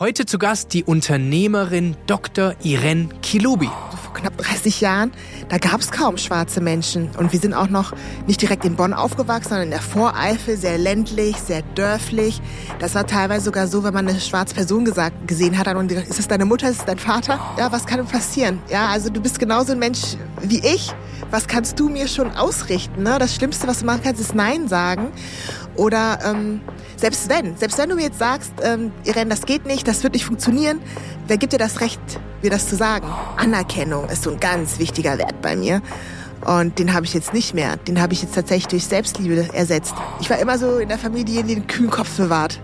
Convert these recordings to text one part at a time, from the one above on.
Heute zu Gast die Unternehmerin Dr. Irene Kilubi. Vor knapp 30 Jahren, da gab es kaum schwarze Menschen. Und wir sind auch noch nicht direkt in Bonn aufgewachsen, sondern in der Voreifel, sehr ländlich, sehr dörflich. Das war teilweise sogar so, wenn man eine schwarze Person gesagt, gesehen hat, gesagt, ist das deine Mutter, ist das dein Vater? Ja, was kann denn passieren? Ja, also du bist genauso ein Mensch wie ich. Was kannst du mir schon ausrichten? Ne? Das Schlimmste, was du machen kannst, ist Nein sagen. Oder ähm, selbst wenn, selbst wenn du mir jetzt sagst, ähm, Irene, das geht nicht, das wird nicht funktionieren, wer gibt dir das Recht, mir das zu sagen? Anerkennung ist so ein ganz wichtiger Wert bei mir. Und den habe ich jetzt nicht mehr. Den habe ich jetzt tatsächlich durch Selbstliebe ersetzt. Ich war immer so in der Familie, die den kühlen Kopf bewahrt.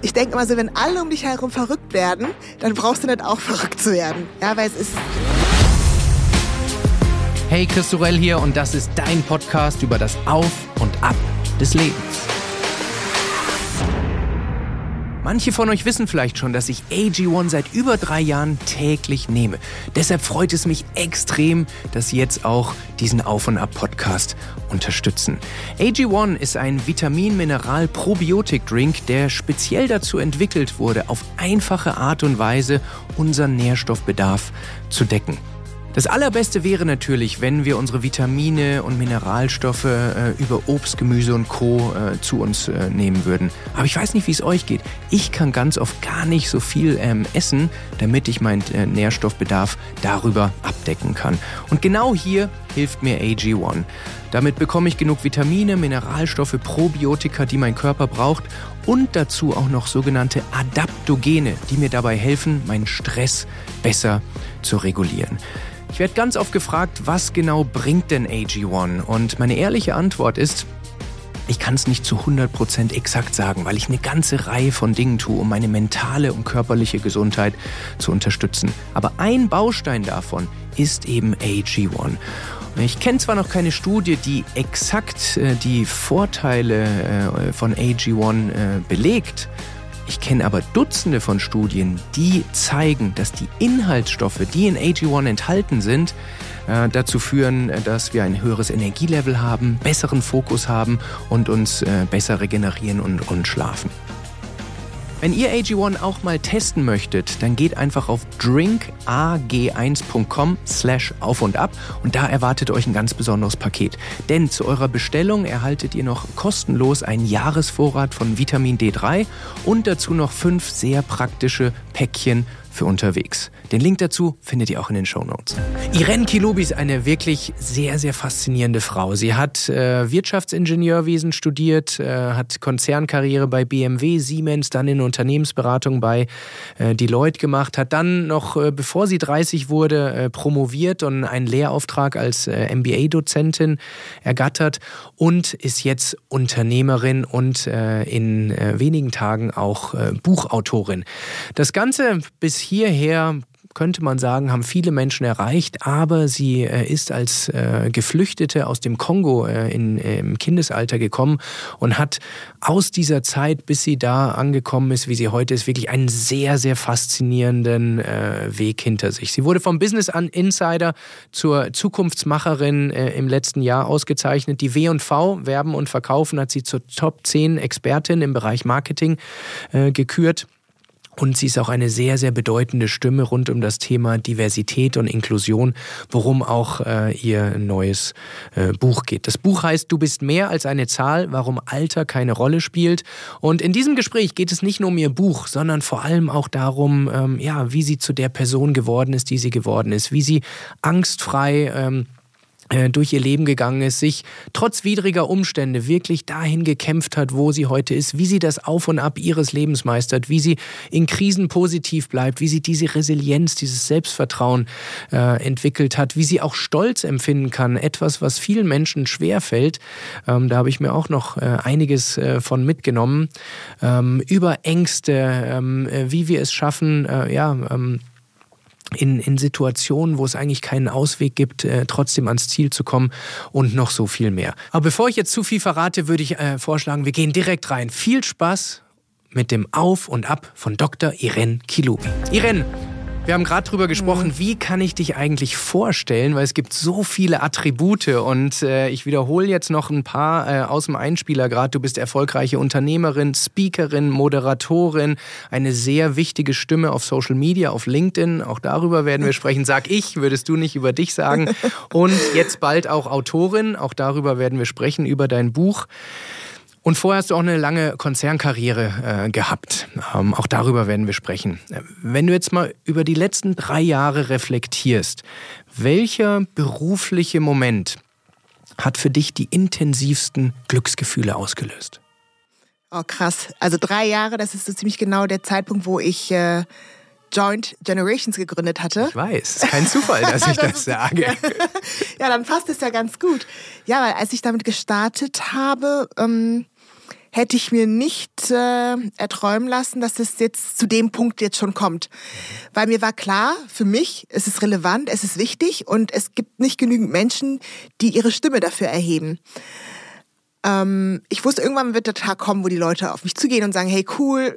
Ich denke immer so, wenn alle um dich herum verrückt werden, dann brauchst du nicht auch verrückt zu werden. Ja, weil es ist... Hey, Chris Sorell hier und das ist dein Podcast über das Auf und Ab des Lebens. Manche von euch wissen vielleicht schon, dass ich AG1 seit über drei Jahren täglich nehme. Deshalb freut es mich extrem, dass Sie jetzt auch diesen Auf- und Ab-Podcast unterstützen. AG1 ist ein Vitamin-Mineral-Probiotik-Drink, der speziell dazu entwickelt wurde, auf einfache Art und Weise unseren Nährstoffbedarf zu decken. Das Allerbeste wäre natürlich, wenn wir unsere Vitamine und Mineralstoffe äh, über Obst, Gemüse und Co. Äh, zu uns äh, nehmen würden. Aber ich weiß nicht, wie es euch geht. Ich kann ganz oft gar nicht so viel ähm, essen, damit ich meinen äh, Nährstoffbedarf darüber abdecken kann. Und genau hier hilft mir AG1. Damit bekomme ich genug Vitamine, Mineralstoffe, Probiotika, die mein Körper braucht und dazu auch noch sogenannte Adaptogene, die mir dabei helfen, meinen Stress besser zu regulieren. Ich werde ganz oft gefragt, was genau bringt denn AG1? Und meine ehrliche Antwort ist, ich kann es nicht zu 100% exakt sagen, weil ich eine ganze Reihe von Dingen tue, um meine mentale und körperliche Gesundheit zu unterstützen. Aber ein Baustein davon ist eben AG1. Ich kenne zwar noch keine Studie, die exakt äh, die Vorteile äh, von AG1 äh, belegt, ich kenne aber Dutzende von Studien, die zeigen, dass die Inhaltsstoffe, die in AG1 enthalten sind, äh, dazu führen, dass wir ein höheres Energielevel haben, besseren Fokus haben und uns äh, besser regenerieren und, und schlafen. Wenn ihr AG1 auch mal testen möchtet, dann geht einfach auf drinkag1.com slash auf und ab und da erwartet euch ein ganz besonderes Paket. Denn zu eurer Bestellung erhaltet ihr noch kostenlos einen Jahresvorrat von Vitamin D3 und dazu noch fünf sehr praktische Päckchen für unterwegs. Den Link dazu findet ihr auch in den Show Notes. Irene Kilubi ist eine wirklich sehr, sehr faszinierende Frau. Sie hat äh, Wirtschaftsingenieurwesen studiert, äh, hat Konzernkarriere bei BMW, Siemens, dann in Unternehmensberatung bei äh, Deloitte gemacht, hat dann noch, äh, bevor sie 30 wurde, äh, promoviert und einen Lehrauftrag als äh, MBA-Dozentin ergattert und ist jetzt Unternehmerin und in wenigen Tagen auch Buchautorin. Das Ganze bis hierher könnte man sagen, haben viele Menschen erreicht, aber sie äh, ist als äh, Geflüchtete aus dem Kongo äh, in, im Kindesalter gekommen und hat aus dieser Zeit, bis sie da angekommen ist, wie sie heute ist, wirklich einen sehr, sehr faszinierenden Weg hinter sich. Sie wurde vom Business Insider zur Zukunftsmacherin im letzten Jahr ausgezeichnet. Die W&V, Werben und Verkaufen, hat sie zur Top 10 Expertin im Bereich Marketing gekürt. Und sie ist auch eine sehr, sehr bedeutende Stimme rund um das Thema Diversität und Inklusion, worum auch äh, ihr neues äh, Buch geht. Das Buch heißt Du bist mehr als eine Zahl, warum Alter keine Rolle spielt. Und in diesem Gespräch geht es nicht nur um ihr Buch, sondern vor allem auch darum, ähm, ja, wie sie zu der Person geworden ist, die sie geworden ist, wie sie angstfrei ähm, äh, durch ihr Leben gegangen ist, sich trotz widriger Umstände wirklich dahin gekämpft hat, wo sie heute ist, wie sie das Auf und Ab ihres Lebens meistert, wie sie in Krisen positiv bleibt, wie sie diese Resilienz, dieses Selbstvertrauen äh, entwickelt hat, wie sie auch Stolz empfinden kann, etwas, was vielen Menschen schwerfällt. Ähm, da habe ich mir auch noch äh, einiges äh, von mitgenommen. Ähm, über Ängste, ähm, äh, wie wir es schaffen, äh, ja, ähm, in, in Situationen, wo es eigentlich keinen Ausweg gibt, äh, trotzdem ans Ziel zu kommen und noch so viel mehr. Aber bevor ich jetzt zu viel verrate, würde ich äh, vorschlagen, wir gehen direkt rein. Viel Spaß mit dem Auf und Ab von Dr. Irene Kilubi. Irene, Wir haben gerade drüber gesprochen, wie kann ich dich eigentlich vorstellen, weil es gibt so viele Attribute und äh, ich wiederhole jetzt noch ein paar äh, aus dem Einspieler gerade. Du bist erfolgreiche Unternehmerin, Speakerin, Moderatorin, eine sehr wichtige Stimme auf Social Media, auf LinkedIn. Auch darüber werden wir sprechen. Sag ich, würdest du nicht über dich sagen. Und jetzt bald auch Autorin. Auch darüber werden wir sprechen, über dein Buch. Und vorher hast du auch eine lange Konzernkarriere äh, gehabt. Ähm, auch darüber werden wir sprechen. Wenn du jetzt mal über die letzten drei Jahre reflektierst, welcher berufliche Moment hat für dich die intensivsten Glücksgefühle ausgelöst? Oh, krass. Also drei Jahre, das ist so ziemlich genau der Zeitpunkt, wo ich äh, Joint Generations gegründet hatte. Ich weiß, ist kein Zufall, dass ich das, das sage. ja, dann passt es ja ganz gut. Ja, weil als ich damit gestartet habe, ähm, hätte ich mir nicht äh, erträumen lassen, dass es jetzt zu dem Punkt jetzt schon kommt. Weil mir war klar, für mich, es ist relevant, es ist wichtig und es gibt nicht genügend Menschen, die ihre Stimme dafür erheben. Ähm, ich wusste, irgendwann wird der Tag kommen, wo die Leute auf mich zugehen und sagen, hey cool,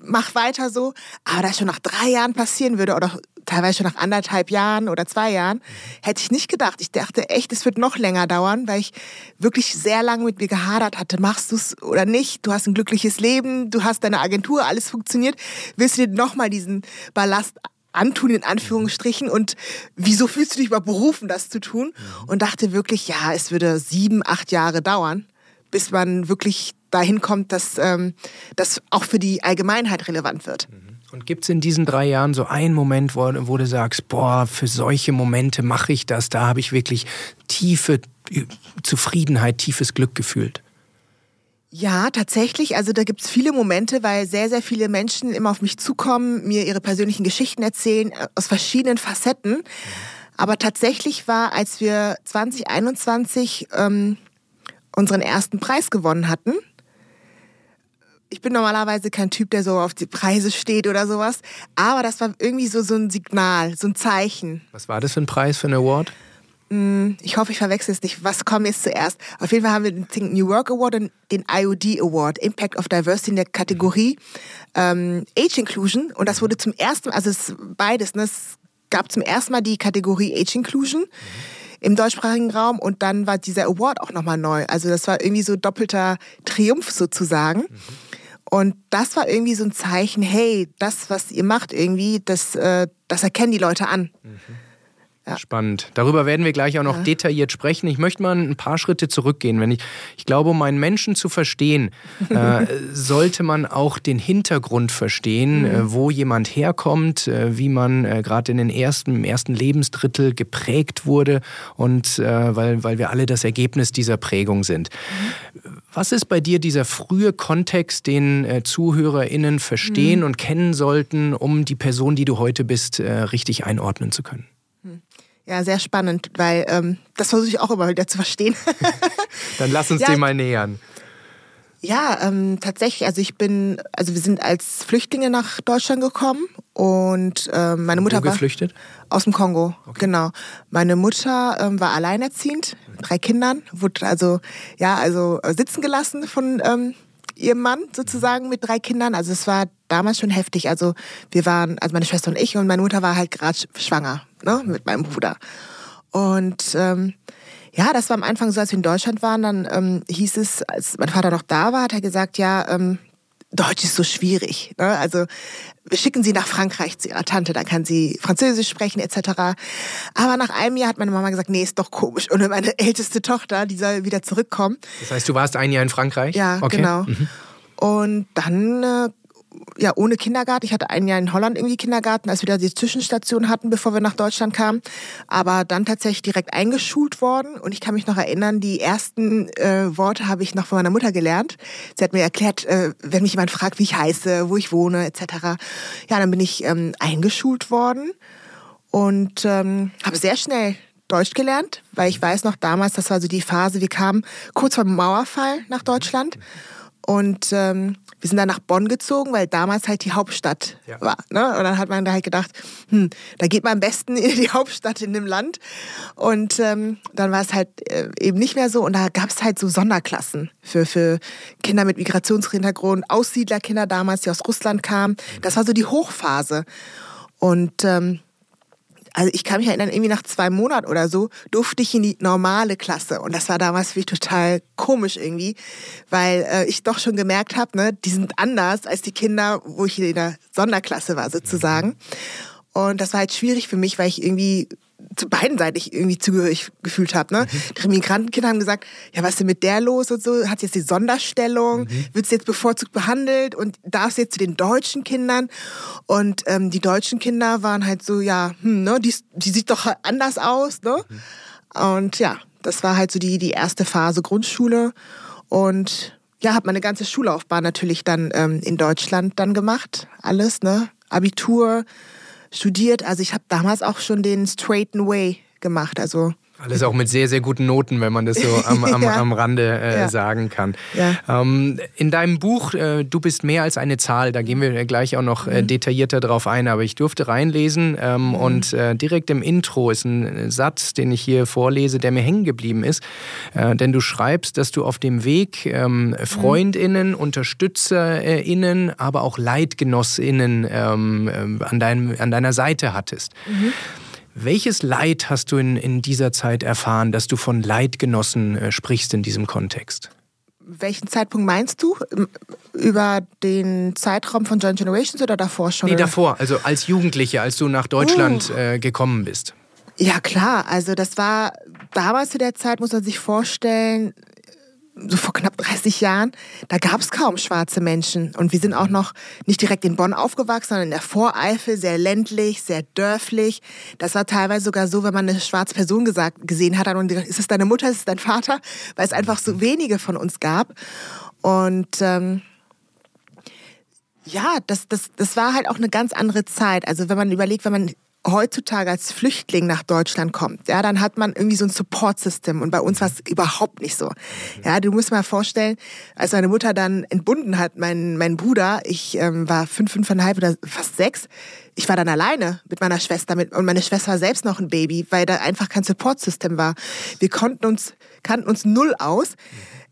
mach weiter so. Aber das schon nach drei Jahren passieren würde oder teilweise schon nach anderthalb Jahren oder zwei Jahren, hätte ich nicht gedacht. Ich dachte echt, es wird noch länger dauern, weil ich wirklich sehr lange mit mir gehadert hatte. Machst du es oder nicht? Du hast ein glückliches Leben, du hast deine Agentur, alles funktioniert. Willst du dir nochmal diesen Ballast antun, in Anführungsstrichen? Und wieso fühlst du dich überhaupt berufen, das zu tun? Und dachte wirklich, ja, es würde sieben, acht Jahre dauern, bis man wirklich dahin kommt, dass ähm, das auch für die Allgemeinheit relevant wird. Mhm. Und gibt es in diesen drei Jahren so einen Moment, wo, wo du sagst, boah, für solche Momente mache ich das, da habe ich wirklich tiefe Zufriedenheit, tiefes Glück gefühlt? Ja, tatsächlich. Also da gibt es viele Momente, weil sehr, sehr viele Menschen immer auf mich zukommen, mir ihre persönlichen Geschichten erzählen, äh, aus verschiedenen Facetten. Aber tatsächlich war, als wir 2021 ähm, unseren ersten Preis gewonnen hatten, ich bin normalerweise kein Typ, der so auf die Preise steht oder sowas. Aber das war irgendwie so, so ein Signal, so ein Zeichen. Was war das für ein Preis, für ein Award? Hm, ich hoffe, ich verwechsel es nicht. Was kommt jetzt zuerst? Auf jeden Fall haben wir den Think New Work Award und den IOD Award, Impact of Diversity in der Kategorie ähm, Age Inclusion. Und das wurde zum ersten Mal, also es beides, ne? es gab zum ersten Mal die Kategorie Age Inclusion. im deutschsprachigen Raum und dann war dieser Award auch nochmal neu. Also das war irgendwie so doppelter Triumph sozusagen. Mhm. Und das war irgendwie so ein Zeichen, hey, das, was ihr macht irgendwie, das, äh, das erkennen die Leute an. Mhm. Ja. Spannend. Darüber werden wir gleich auch noch ja. detailliert sprechen. Ich möchte mal ein paar Schritte zurückgehen. Wenn ich, ich glaube, um einen Menschen zu verstehen, äh, sollte man auch den Hintergrund verstehen, mhm. äh, wo jemand herkommt, äh, wie man äh, gerade in den ersten, im ersten Lebensdrittel geprägt wurde und äh, weil, weil wir alle das Ergebnis dieser Prägung sind. Mhm. Was ist bei dir dieser frühe Kontext, den äh, ZuhörerInnen verstehen mhm. und kennen sollten, um die Person, die du heute bist, richtig einordnen zu können? Ja, sehr spannend, weil ähm, das versuche ich auch immer wieder zu verstehen. Dann lass uns ja, dem mal nähern. Ja, ähm, tatsächlich. Also ich bin, also wir sind als Flüchtlinge nach Deutschland gekommen und ähm, meine Mutter Wo war geflüchtet? aus dem Kongo. Okay. Genau. Meine Mutter ähm, war alleinerziehend, drei Kindern, wurde also ja also sitzen gelassen von ähm, ihrem Mann sozusagen mit drei Kindern. Also es war damals schon heftig. Also wir waren, also meine Schwester und ich und meine Mutter war halt gerade schwanger ne, mit meinem Bruder. Und ähm, ja, das war am Anfang so, als wir in Deutschland waren, dann ähm, hieß es, als mein Vater noch da war, hat er gesagt, ja, ähm, Deutsch ist so schwierig. Ne? Also wir schicken sie nach Frankreich zu ihrer Tante, dann kann sie Französisch sprechen etc. Aber nach einem Jahr hat meine Mama gesagt, nee, ist doch komisch. Und meine älteste Tochter, die soll wieder zurückkommen. Das heißt, du warst ein Jahr in Frankreich? Ja, okay. genau. Mhm. Und dann äh, ja ohne Kindergarten. Ich hatte ein Jahr in Holland irgendwie Kindergarten, als wir da die Zwischenstation hatten, bevor wir nach Deutschland kamen. Aber dann tatsächlich direkt eingeschult worden. Und ich kann mich noch erinnern, die ersten äh, Worte habe ich noch von meiner Mutter gelernt. Sie hat mir erklärt, äh, wenn mich jemand fragt, wie ich heiße, wo ich wohne, etc. Ja, dann bin ich ähm, eingeschult worden und ähm, habe sehr schnell Deutsch gelernt, weil ich weiß noch damals, das war so die Phase, wir kamen kurz vor dem Mauerfall nach Deutschland. Und ähm, wir sind dann nach Bonn gezogen, weil damals halt die Hauptstadt ja. war. Ne? Und dann hat man da halt gedacht, hm, da geht man am besten in die Hauptstadt in dem Land. Und ähm, dann war es halt äh, eben nicht mehr so. Und da gab es halt so Sonderklassen für, für Kinder mit Migrationshintergrund, Aussiedlerkinder damals, die aus Russland kamen. Das war so die Hochphase. Und ähm, also ich kann mich erinnern, irgendwie nach zwei Monaten oder so durfte ich in die normale Klasse. Und das war damals für mich total komisch irgendwie, weil äh, ich doch schon gemerkt habe, ne, die sind anders als die Kinder, wo ich in der Sonderklasse war sozusagen. Und das war halt schwierig für mich, weil ich irgendwie zu beiden Seiten irgendwie zugehörig gefühlt habe. Ne? Mhm. Die Migrantenkinder haben gesagt, ja, was ist denn mit der los und so? Hat jetzt die Sonderstellung? Mhm. Wird sie jetzt bevorzugt behandelt? Und darf sie jetzt zu den deutschen Kindern? Und ähm, die deutschen Kinder waren halt so, ja, hm, ne, die, die sieht doch anders aus. Ne? Mhm. Und ja, das war halt so die, die erste Phase Grundschule. Und ja, habe meine ganze Schullaufbahn natürlich dann ähm, in Deutschland dann gemacht. Alles, ne? Abitur, studiert. Also ich habe damals auch schon den Straighten Way gemacht. Also alles auch mit sehr, sehr guten Noten, wenn man das so am, am, ja. am Rande äh, ja. sagen kann. Ja. Ähm, in deinem Buch, äh, du bist mehr als eine Zahl, da gehen wir gleich auch noch äh, mhm. detaillierter drauf ein, aber ich durfte reinlesen ähm, mhm. und äh, direkt im Intro ist ein Satz, den ich hier vorlese, der mir hängen geblieben ist. Äh, denn du schreibst, dass du auf dem Weg ähm, FreundInnen, UnterstützerInnen, aber auch LeidgenossInnen ähm, ähm, an, deinem, an deiner Seite hattest. Mhm. Welches Leid hast du in, in dieser Zeit erfahren, dass du von Leidgenossen äh, sprichst in diesem Kontext? Welchen Zeitpunkt meinst du? Über den Zeitraum von Joint Generations oder davor schon? Nee, davor, also als Jugendliche, als du nach Deutschland uh. äh, gekommen bist. Ja, klar. Also das war damals zu der Zeit, muss man sich vorstellen, so vor knapp 30 Jahren, da gab es kaum schwarze Menschen. Und wir sind auch noch nicht direkt in Bonn aufgewachsen, sondern in der Voreifel, sehr ländlich, sehr dörflich. Das war teilweise sogar so, wenn man eine schwarze Person gesagt, gesehen hat, dann ist es deine Mutter, ist es dein Vater, weil es einfach so wenige von uns gab. Und ähm, ja, das, das, das war halt auch eine ganz andere Zeit. Also wenn man überlegt, wenn man heutzutage als Flüchtling nach Deutschland kommt, ja, dann hat man irgendwie so ein Support-System und bei uns war es überhaupt nicht so. Ja, du musst mal vorstellen, als meine Mutter dann entbunden hat, mein, mein Bruder, ich ähm, war fünf, fünfeinhalb oder fast sechs, ich war dann alleine mit meiner Schwester mit, und meine Schwester war selbst noch ein Baby, weil da einfach kein Support-System war. Wir konnten uns, kannten uns null aus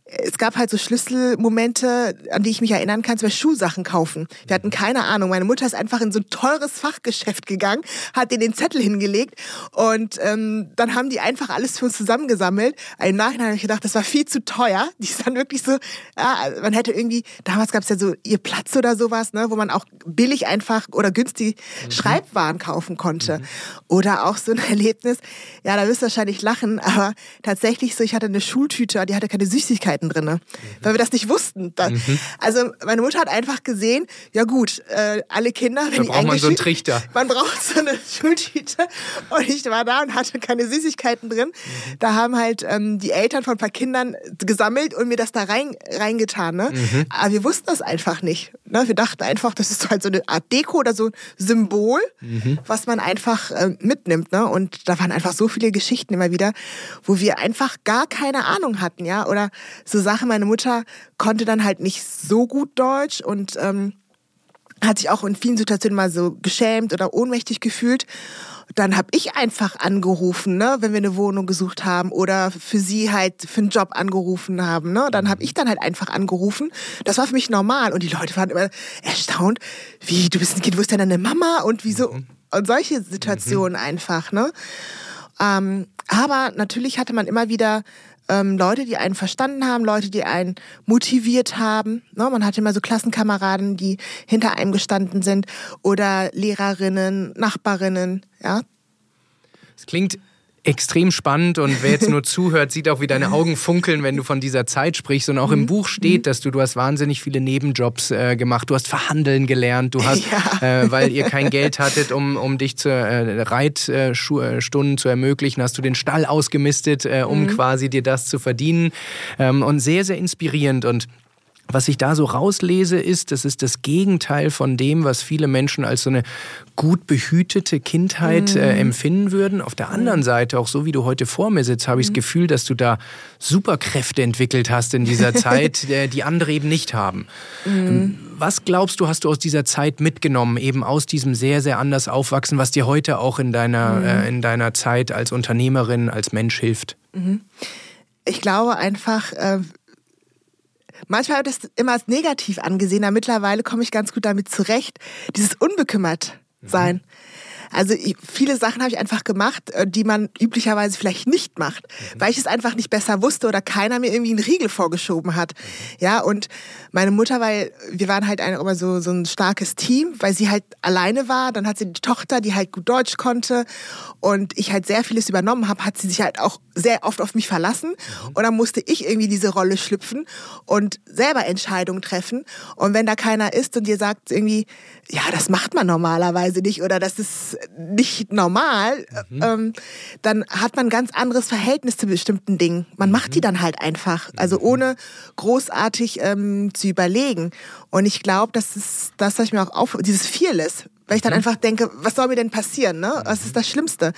es gab halt so Schlüsselmomente, an die ich mich erinnern kann, zum Beispiel Schuhsachen kaufen. Wir hatten keine Ahnung. Meine Mutter ist einfach in so ein teures Fachgeschäft gegangen, hat den den Zettel hingelegt und ähm, dann haben die einfach alles für uns zusammengesammelt. Im Nachhinein habe ich gedacht, das war viel zu teuer. Die ist dann wirklich so, ja, man hätte irgendwie, damals gab es ja so ihr Platz oder sowas, ne, wo man auch billig einfach oder günstig mhm. Schreibwaren kaufen konnte. Mhm. Oder auch so ein Erlebnis, ja, da wirst du wahrscheinlich lachen, aber tatsächlich so, ich hatte eine Schultüte, die hatte keine Süßigkeit Süßigkeiten drin, mhm. weil wir das nicht wussten. Mhm. Also meine Mutter hat einfach gesehen, ja gut, äh, alle Kinder, wenn da die braucht man so einen Trichter. Man braucht so eine Schultüte und ich war da und hatte keine Süßigkeiten drin. Mhm. Da haben halt ähm, die Eltern von ein paar Kindern gesammelt und mir das da rein, reingetan. Ne? Mhm. Aber wir wussten das einfach nicht. Ne? Wir dachten einfach, das ist halt so eine Art Deko oder so ein Symbol, mhm. was man einfach äh, mitnimmt. Ne? Und da waren einfach so viele Geschichten immer wieder, wo wir einfach gar keine Ahnung hatten, ja, oder so Sachen. Meine Mutter konnte dann halt nicht so gut Deutsch und ähm, hat sich auch in vielen Situationen mal so geschämt oder ohnmächtig gefühlt. Dann habe ich einfach angerufen, ne, wenn wir eine Wohnung gesucht haben oder für sie halt für einen Job angerufen haben. Ne? Dann habe ich dann halt einfach angerufen. Das war für mich normal und die Leute waren immer erstaunt, wie du bist ein Kind, wo ist denn deine Mama und wieso mhm. und solche Situationen mhm. einfach. Ne? Ähm, aber natürlich hatte man immer wieder ähm, Leute, die einen verstanden haben, Leute, die einen motiviert haben. Ne? Man hatte immer so Klassenkameraden, die hinter einem gestanden sind oder Lehrerinnen, Nachbarinnen. Ja. Es klingt extrem spannend und wer jetzt nur zuhört, sieht auch, wie deine Augen funkeln, wenn du von dieser Zeit sprichst. Und auch im mhm. Buch steht, mhm. dass du, du hast wahnsinnig viele Nebenjobs äh, gemacht. Du hast verhandeln gelernt. Du hast, ja. äh, weil ihr kein Geld hattet, um, um dich zur äh, Reitstunden äh, zu ermöglichen, hast du den Stall ausgemistet, äh, um mhm. quasi dir das zu verdienen. Ähm, und sehr, sehr inspirierend. Und was ich da so rauslese, ist, das ist das Gegenteil von dem, was viele Menschen als so eine gut behütete Kindheit äh, mhm. empfinden würden. Auf der anderen Seite, auch so wie du heute vor mir sitzt, habe ich das mhm. Gefühl, dass du da Superkräfte entwickelt hast in dieser Zeit, äh, die andere eben nicht haben. Mhm. Was glaubst du, hast du aus dieser Zeit mitgenommen, eben aus diesem sehr, sehr anders aufwachsen, was dir heute auch in deiner, mhm. äh, in deiner Zeit als Unternehmerin, als Mensch hilft? Mhm. Ich glaube einfach, äh, Manchmal habe ich das immer als negativ angesehen, aber mittlerweile komme ich ganz gut damit zurecht. Dieses Unbekümmert sein. Mhm. Also viele Sachen habe ich einfach gemacht, äh, die man üblicherweise vielleicht nicht macht, mhm. weil ich es einfach nicht besser wusste oder keiner mir irgendwie einen Riegel vorgeschoben hat. Mhm. Ja, und meine Mutter, weil wir waren halt immer so, so ein starkes Team, weil sie halt alleine war. Dann hat sie die Tochter, die halt gut Deutsch konnte und ich halt sehr vieles übernommen habe, hat sie sich halt auch sehr oft auf mich verlassen. Mhm. Und dann musste ich irgendwie diese Rolle schlüpfen und selber Entscheidungen treffen. Und wenn da keiner ist und dir sagt irgendwie, ja, das macht man normalerweise nicht oder das ist nicht normal, mhm. ähm, dann hat man ein ganz anderes Verhältnis zu bestimmten Dingen. Man mhm. macht die dann halt einfach, also mhm. ohne großartig ähm, zu überlegen. Und ich glaube, das ist das, was ich mir auch auf, dieses Fearless, weil ich dann mhm. einfach denke, was soll mir denn passieren? Ne? Was ist das Schlimmste?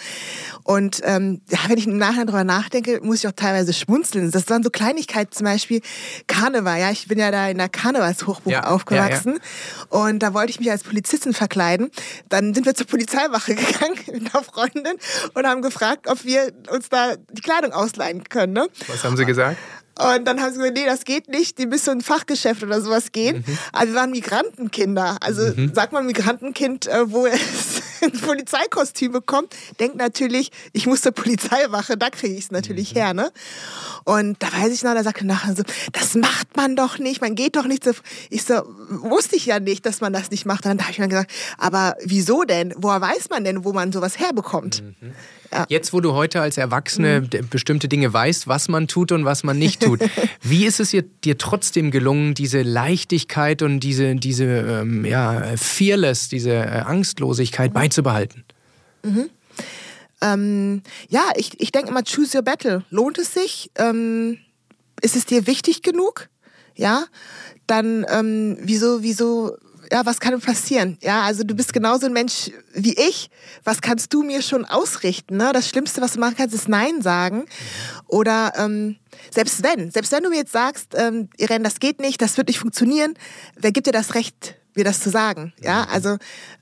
Und ähm, ja, wenn ich im Nachhinein drüber nachdenke, muss ich auch teilweise schmunzeln. Das waren so Kleinigkeiten, zum Beispiel Karneval. Ja, ich bin ja da in der Karnevalshochburg ja, aufgewachsen ja, ja. und da wollte ich mich als Polizistin verkleiden. Dann sind wir zur Polizeiwache gegangen mit einer Freundin und haben gefragt, ob wir uns da die Kleidung ausleihen können. Ne? Was haben sie gesagt? Und dann haben sie gesagt, nee, das geht nicht, die müssen in ein Fachgeschäft oder sowas gehen. Mhm. Aber wir waren Migrantenkinder. Also mhm. sagt man Migrantenkind, äh, wo es ein Polizeikostüm bekommt, denkt natürlich, ich muss zur Polizeiwache, da kriege ich es natürlich mhm. her. Ne? Und da weiß ich noch, da sagte nachher so, das macht man doch nicht, man geht doch nicht so. Ich so, wusste ich ja nicht, dass man das nicht macht. Und dann habe ich mir gesagt, aber wieso denn? Woher weiß man denn, wo man sowas herbekommt? Mhm. Ja. Jetzt, wo du heute als Erwachsene mhm. bestimmte Dinge weißt, was man tut und was man nicht tut, wie ist es dir, dir trotzdem gelungen, diese Leichtigkeit und diese, diese ähm, ja, Fearless, diese äh, Angstlosigkeit mhm. beizubehalten? Mhm. Ähm, ja, ich, ich denke immer, choose your battle. Lohnt es sich? Ähm, ist es dir wichtig genug? Ja, dann ähm, wieso, wieso ja, was kann passieren? Ja, also du bist genauso ein Mensch wie ich. Was kannst du mir schon ausrichten? Ne? Das Schlimmste, was du machen kannst, ist Nein sagen. Oder ähm, selbst wenn, selbst wenn du mir jetzt sagst, ähm, Irene, das geht nicht, das wird nicht funktionieren, wer gibt dir das Recht, mir das zu sagen? Ja, also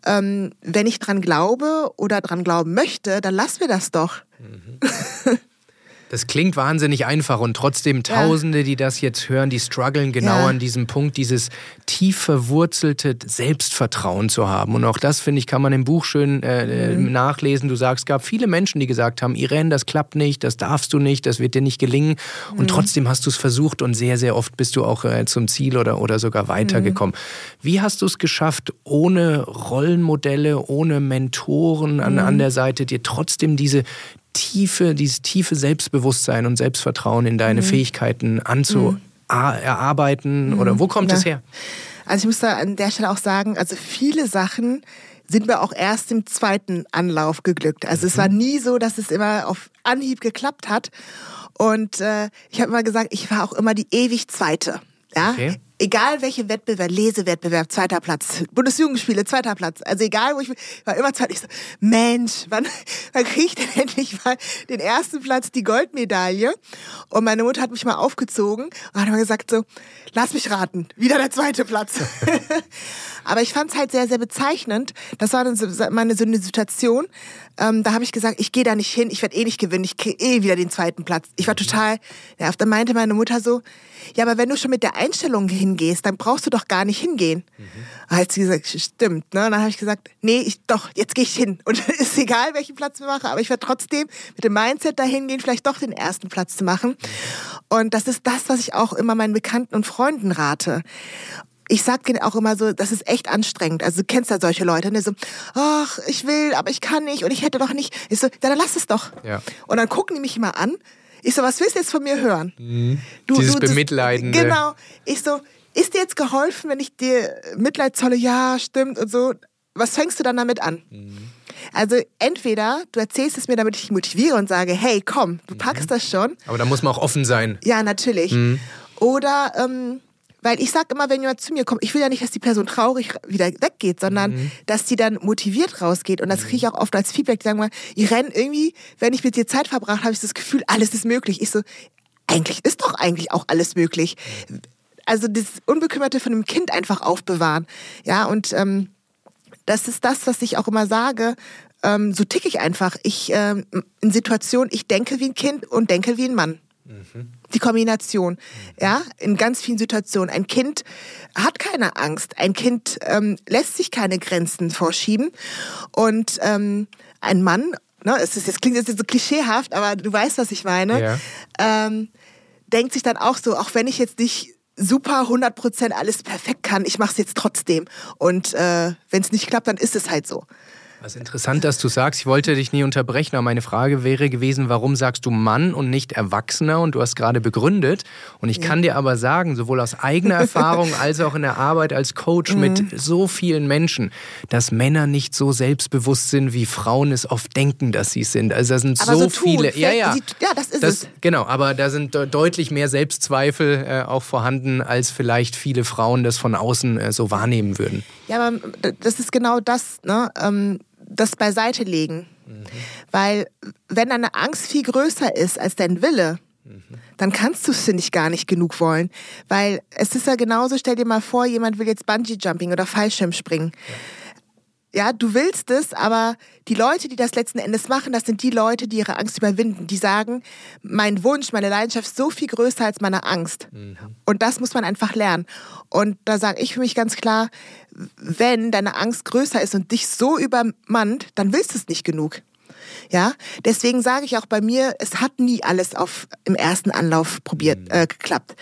ähm, wenn ich dran glaube oder dran glauben möchte, dann lass mir das doch. Mhm. Das klingt wahnsinnig einfach und trotzdem Tausende, die das jetzt hören, die strugglen genau ja. an diesem Punkt, dieses tief verwurzelte Selbstvertrauen zu haben. Und auch das, finde ich, kann man im Buch schön äh, mhm. nachlesen. Du sagst, es gab viele Menschen, die gesagt haben, Irene, das klappt nicht, das darfst du nicht, das wird dir nicht gelingen. Und mhm. trotzdem hast du es versucht und sehr, sehr oft bist du auch äh, zum Ziel oder, oder sogar weitergekommen. Mhm. Wie hast du es geschafft, ohne Rollenmodelle, ohne Mentoren an, an mhm. der Seite, dir trotzdem diese, tiefe, dieses tiefe Selbstbewusstsein und Selbstvertrauen in deine mhm. Fähigkeiten anzuerarbeiten? Mhm. Oder wo kommt es her? Also ich muss da an der Stelle auch sagen, also viele Sachen sind mir auch erst im zweiten Anlauf geglückt. Also mhm. es war nie so, dass es immer auf Anhieb geklappt hat. Und äh, ich habe immer gesagt, ich war auch immer die ewig Zweite. Ja, okay egal welche Wettbewerb, Lesewettbewerb, zweiter Platz, Bundesjugendspiele, zweiter Platz. Also egal, wo ich war immer zweiter. Ich so, Mensch, wann, wann kriege ich denn endlich mal den ersten Platz, die Goldmedaille? Und meine Mutter hat mich mal aufgezogen und hat mal gesagt so, lass mich raten, wieder der zweite Platz. Aber ich fand es halt sehr, sehr bezeichnend. Das war dann so, meine so eine Situation. Ähm, da habe ich gesagt, ich gehe da nicht hin, ich werde eh nicht gewinnen, ich kriege eh wieder den zweiten Platz. Ich war total nervt. Dann meinte meine Mutter so, ja, aber wenn du schon mit der Einstellung hingehst, dann brauchst du doch gar nicht hingehen. Mhm. Hat sie gesagt, stimmt. Ne? Und dann habe ich gesagt, nee, ich, doch, jetzt gehe ich hin. Und ist egal, welchen Platz wir machen, aber ich werde trotzdem mit dem Mindset dahin gehen, vielleicht doch den ersten Platz zu machen. Und das ist das, was ich auch immer meinen Bekannten und Freunden rate ich sag denen auch immer so, das ist echt anstrengend. Also du kennst ja solche Leute, ne? so, ach, ich will, aber ich kann nicht und ich hätte doch nicht. Ich so, dann lass es doch. Ja. Und dann gucken die mich immer an. Ich so, was willst du jetzt von mir hören? Mhm. Du, Dieses du, Bemitleiden. Genau. Ich so, ist dir jetzt geholfen, wenn ich dir Mitleid zolle? Ja, stimmt und so. Was fängst du dann damit an? Mhm. Also entweder du erzählst es mir, damit ich dich motiviere und sage, hey, komm, du packst mhm. das schon. Aber da muss man auch offen sein. Ja, natürlich. Mhm. Oder ähm, weil ich sage immer, wenn jemand zu mir kommt, ich will ja nicht, dass die Person traurig wieder weggeht, sondern mhm. dass die dann motiviert rausgeht. Und das kriege ich auch oft als Feedback. Die sagen mal, ich renne irgendwie, wenn ich mit dir Zeit verbracht habe, ich das Gefühl, alles ist möglich. Ich so, eigentlich ist doch eigentlich auch alles möglich. Also das Unbekümmerte von dem Kind einfach aufbewahren. Ja, und ähm, das ist das, was ich auch immer sage. Ähm, so ticke ich einfach. Ich ähm, in Situationen, ich denke wie ein Kind und denke wie ein Mann. Mhm. Die Kombination, mhm. ja, in ganz vielen Situationen. Ein Kind hat keine Angst. Ein Kind ähm, lässt sich keine Grenzen vorschieben. Und ähm, ein Mann, ne, es ist, jetzt klingt jetzt so klischeehaft, aber du weißt, was ich meine, ja. ähm, denkt sich dann auch so, auch wenn ich jetzt nicht super 100% alles perfekt kann, ich mache es jetzt trotzdem. Und äh, wenn es nicht klappt, dann ist es halt so. Was interessant, dass du sagst, ich wollte dich nie unterbrechen, aber meine Frage wäre gewesen, warum sagst du Mann und nicht Erwachsener? Und du hast gerade begründet. Und ich ja. kann dir aber sagen, sowohl aus eigener Erfahrung als auch in der Arbeit als Coach mhm. mit so vielen Menschen, dass Männer nicht so selbstbewusst sind, wie Frauen es oft denken, dass sie sind. Also da sind aber so, so viele. Ja, ja. ja, das ist das, es. Genau, aber da sind deutlich mehr Selbstzweifel äh, auch vorhanden, als vielleicht viele Frauen das von außen äh, so wahrnehmen würden. Ja, aber das ist genau das. Ne? Ähm, das beiseite legen. Mhm. Weil wenn deine Angst viel größer ist als dein Wille, mhm. dann kannst du es, finde ich, gar nicht genug wollen. Weil es ist ja genauso, stell dir mal vor, jemand will jetzt Bungee-Jumping oder Fallschirmspringen. Ja ja, du willst es, aber die Leute, die das letzten Endes machen, das sind die Leute, die ihre Angst überwinden. Die sagen, mein Wunsch, meine Leidenschaft ist so viel größer als meine Angst. Mhm. Und das muss man einfach lernen. Und da sage ich für mich ganz klar, wenn deine Angst größer ist und dich so übermannt, dann willst du es nicht genug. Ja, deswegen sage ich auch bei mir, es hat nie alles auf im ersten Anlauf probiert mhm. äh, geklappt.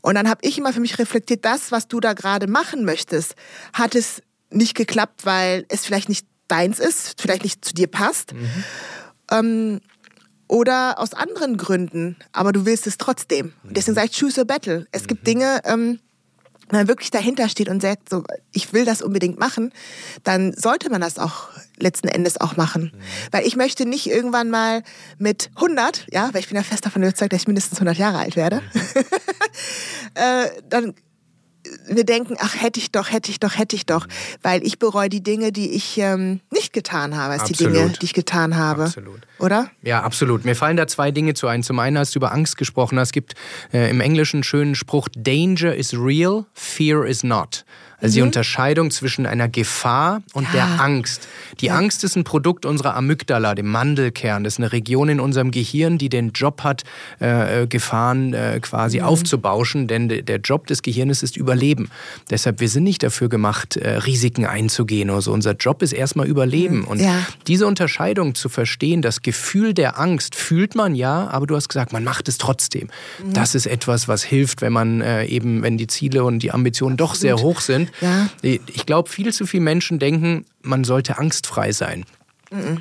Und dann habe ich immer für mich reflektiert, das, was du da gerade machen möchtest, hat es nicht geklappt, weil es vielleicht nicht deins ist, vielleicht nicht zu dir passt. Mhm. Ähm, oder aus anderen Gründen, aber du willst es trotzdem. Mhm. Deswegen sage ich, choose a battle. Es mhm. gibt Dinge, ähm, wenn man wirklich dahinter steht und sagt, so, ich will das unbedingt machen, dann sollte man das auch letzten Endes auch machen. Mhm. Weil ich möchte nicht irgendwann mal mit 100, ja, weil ich bin ja fest davon überzeugt, dass ich mindestens 100 Jahre alt werde, mhm. äh, dann wir denken, ach, hätte ich doch, hätte ich doch, hätte ich doch, weil ich bereue die Dinge, die ich ähm, nicht getan habe, als absolut. die Dinge, die ich getan habe. Absolut. Oder? Ja, absolut. Mir fallen da zwei Dinge zu ein. Zum einen hast du über Angst gesprochen. Es gibt äh, im Englischen einen schönen Spruch, Danger is real, fear is not. Also mhm. die Unterscheidung zwischen einer Gefahr und ja. der Angst. Die ja. Angst ist ein Produkt unserer Amygdala, dem Mandelkern. Das ist eine Region in unserem Gehirn, die den Job hat, äh, äh Gefahren äh, quasi mhm. aufzubauschen, denn der Job des Gehirnes ist Überleben. Deshalb, wir sind nicht dafür gemacht, äh, Risiken einzugehen oder so. Unser Job ist erstmal Überleben. Mhm. Und ja. diese Unterscheidung zu verstehen, das Gefühl der Angst fühlt man ja, aber du hast gesagt, man macht es trotzdem. Mhm. Das ist etwas, was hilft, wenn man äh, eben, wenn die Ziele und die Ambitionen doch sehr hoch sind. Ja. Ich glaube, viel zu viele Menschen denken, man sollte angstfrei sein.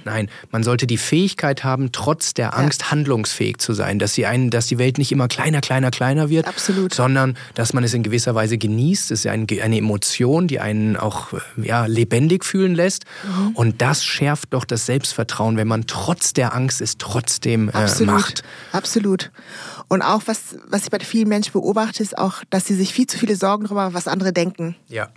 Nein, man sollte die Fähigkeit haben, trotz der Angst ja. handlungsfähig zu sein, dass, sie einen, dass die Welt nicht immer kleiner, kleiner, kleiner wird, Absolut. sondern dass man es in gewisser Weise genießt. Es ist eine, eine Emotion, die einen auch ja, lebendig fühlen lässt. Mhm. Und das schärft doch das Selbstvertrauen, wenn man trotz der Angst es trotzdem äh, Absolut. macht. Absolut. Und auch, was, was ich bei vielen Menschen beobachte, ist auch, dass sie sich viel zu viele Sorgen darüber machen, was andere denken. Ja.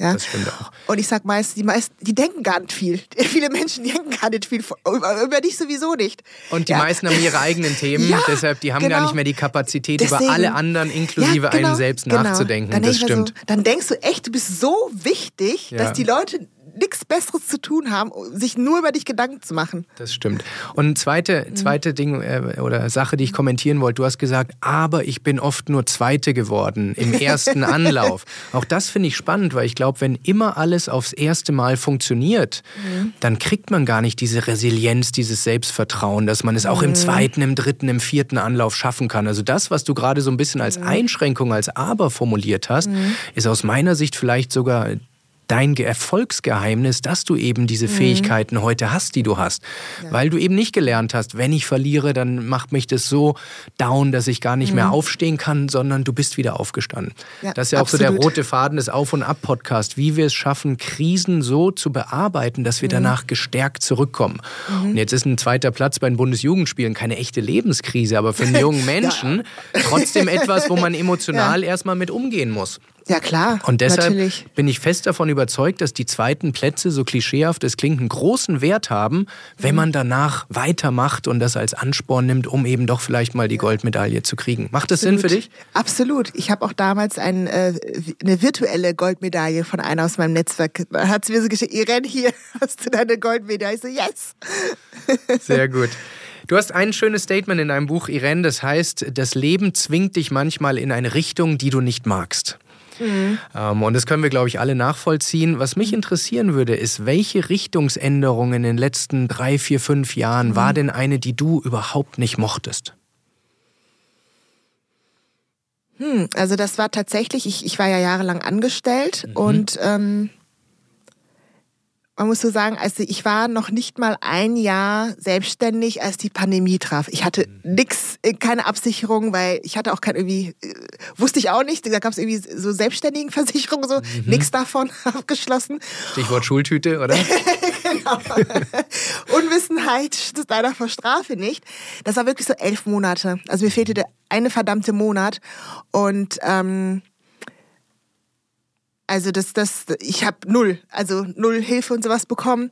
Ja? Das stimmt auch. Und ich sag meist, die meisten, die denken gar nicht viel. Viele Menschen denken gar nicht viel, über, über dich sowieso nicht. Und die ja. meisten haben ihre eigenen Themen, ja, deshalb die haben genau. gar nicht mehr die Kapazität, Deswegen, über alle anderen inklusive ja, genau, einen selbst genau. nachzudenken. Dann das stimmt. So, dann denkst du echt, du bist so wichtig, dass die Leute nichts Besseres zu tun haben, sich nur über dich Gedanken zu machen. Das stimmt. Und zweite, mhm. zweite Ding äh, oder Sache, die ich kommentieren wollte, du hast gesagt, aber ich bin oft nur Zweite geworden im ersten Anlauf. Auch das finde ich spannend, weil ich glaube, wenn immer alles aufs erste Mal funktioniert, mhm. dann kriegt man gar nicht diese Resilienz, dieses Selbstvertrauen, dass man es auch mhm. im zweiten, im dritten, im vierten Anlauf schaffen kann. Also das, was du gerade so ein bisschen als mhm. Einschränkung, als Aber formuliert hast, mhm. ist aus meiner Sicht vielleicht sogar dein Erfolgsgeheimnis, dass du eben diese mhm. Fähigkeiten heute hast, die du hast. Ja. Weil du eben nicht gelernt hast, wenn ich verliere, dann macht mich das so down, dass ich gar nicht mhm. mehr aufstehen kann, sondern du bist wieder aufgestanden. Ja, das ist ja auch absolut. so der rote Faden des Auf- und Ab-Podcasts, wie wir es schaffen, Krisen so zu bearbeiten, dass wir mhm. danach gestärkt zurückkommen. Mhm. Und jetzt ist ein zweiter Platz bei den Bundesjugendspielen keine echte Lebenskrise, aber für einen jungen Menschen ja. trotzdem etwas, wo man emotional erstmal mit umgehen muss. Ja, klar. Und deshalb natürlich. bin ich fest davon überzeugt, dass die zweiten Plätze, so klischeehaft es klingt, einen großen Wert haben, wenn mhm. man danach weitermacht und das als Ansporn nimmt, um eben doch vielleicht mal die Goldmedaille zu kriegen. Macht das Absolut. Sinn für dich? Absolut. Ich habe auch damals ein, äh, eine virtuelle Goldmedaille von einer aus meinem Netzwerk. Hat sie mir so geschickt, Irene, hier hast du deine Goldmedaille. Ich so, yes. Sehr gut. Du hast ein schönes Statement in deinem Buch, Irene, das heißt, das Leben zwingt dich manchmal in eine Richtung, die du nicht magst. Mhm. Ähm, und das können wir, glaube ich, alle nachvollziehen. Was mich interessieren würde, ist, welche Richtungsänderung in den letzten drei, vier, fünf Jahren mhm. war denn eine, die du überhaupt nicht mochtest? Hm, also das war tatsächlich, ich, ich war ja jahrelang angestellt mhm. und ähm, man muss so sagen, also ich war noch nicht mal ein Jahr selbstständig, als die Pandemie traf. Ich hatte mhm. nix, äh, keine Absicherung, weil ich hatte auch kein irgendwie, äh, wusste ich auch nicht, da gab es irgendwie so Selbstständigenversicherung, so mhm. nix davon abgeschlossen. Stichwort Schultüte, oder? genau. Unwissenheit schützt leider vor Strafe nicht. Das war wirklich so elf Monate. Also mir fehlte der eine verdammte Monat und ähm, also das, das, ich habe null, also null Hilfe und sowas bekommen.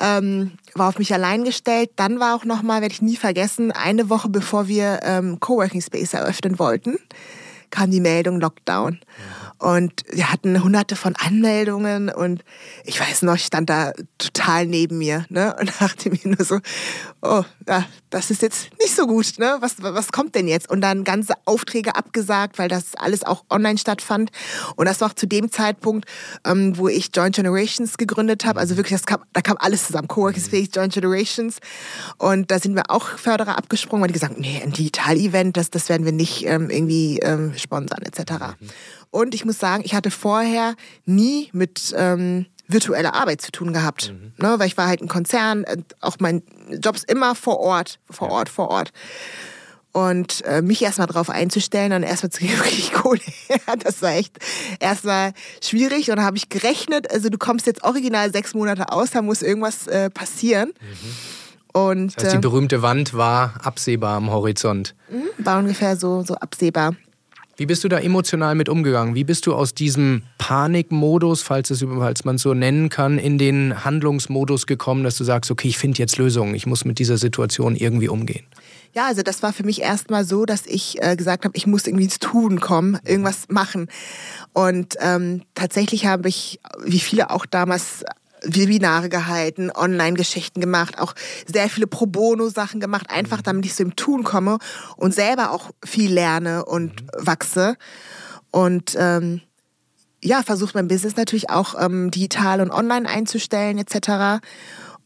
Ähm, war auf mich allein gestellt. Dann war auch nochmal, werde ich nie vergessen, eine Woche bevor wir ähm, Coworking Space eröffnen wollten, kam die Meldung Lockdown. Und wir hatten hunderte von Anmeldungen und ich weiß noch, ich stand da total neben mir ne? und dachte mir nur so, oh, ja, das ist jetzt nicht so gut, ne? Was, was kommt denn jetzt? Und dann ganze Aufträge abgesagt, weil das alles auch online stattfand. Und das war auch zu dem Zeitpunkt, ähm, wo ich Joint Generations gegründet habe. Also wirklich, das kam, da kam alles zusammen. Coworking Space, Joint Generations. Und da sind wir auch Förderer abgesprungen, weil die gesagt haben, nee, ein Digital-Event, das, das werden wir nicht ähm, irgendwie ähm, sponsern etc. Mhm. Und ich muss sagen, ich hatte vorher nie mit ähm, virtueller Arbeit zu tun gehabt. Mhm. Ne, weil ich war halt ein Konzern, äh, auch mein Jobs immer vor Ort, vor Ort, vor Ort. Und äh, mich erstmal drauf einzustellen und erstmal zu geben, wirklich Kohle her, das war echt erstmal schwierig. Und dann habe ich gerechnet, also du kommst jetzt original sechs Monate aus, da muss irgendwas äh, passieren. Mhm. Und, das heißt, die äh, berühmte Wand war absehbar am Horizont. Mhm, war ungefähr so, so absehbar. Wie bist du da emotional mit umgegangen? Wie bist du aus diesem Panikmodus, falls, es, falls man es so nennen kann, in den Handlungsmodus gekommen, dass du sagst, okay, ich finde jetzt Lösungen, ich muss mit dieser Situation irgendwie umgehen? Ja, also das war für mich erstmal so, dass ich äh, gesagt habe, ich muss irgendwie ins Tun kommen, irgendwas machen. Und ähm, tatsächlich habe ich, wie viele auch damals, Webinare gehalten, Online-Geschichten gemacht, auch sehr viele Pro Bono-Sachen gemacht, einfach mhm. damit ich so im Tun komme und selber auch viel lerne und mhm. wachse. Und ähm, ja, versucht mein Business natürlich auch ähm, digital und online einzustellen etc.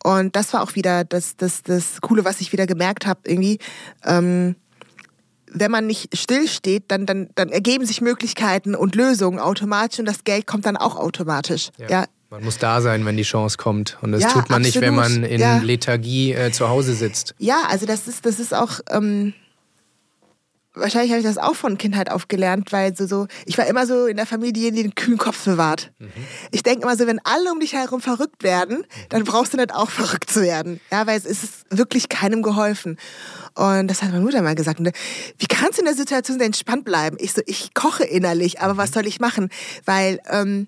Und das war auch wieder das, das, das Coole, was ich wieder gemerkt habe, irgendwie. Ähm, wenn man nicht stillsteht, dann, dann, dann ergeben sich Möglichkeiten und Lösungen automatisch und das Geld kommt dann auch automatisch. Ja. ja man muss da sein, wenn die Chance kommt. Und das ja, tut man absolut. nicht, wenn man in ja. Lethargie äh, zu Hause sitzt. Ja, also das ist, das ist auch. Ähm, wahrscheinlich habe ich das auch von Kindheit auf gelernt, weil so, so, ich war immer so in der Familie, die den kühlen Kopf bewahrt. Mhm. Ich denke immer so, wenn alle um dich herum verrückt werden, dann brauchst du nicht auch verrückt zu werden. Ja, weil es ist wirklich keinem geholfen. Und das hat meine Mutter mal gesagt. Wie kannst du in der Situation entspannt bleiben? Ich so, ich koche innerlich, aber was mhm. soll ich machen? Weil ähm,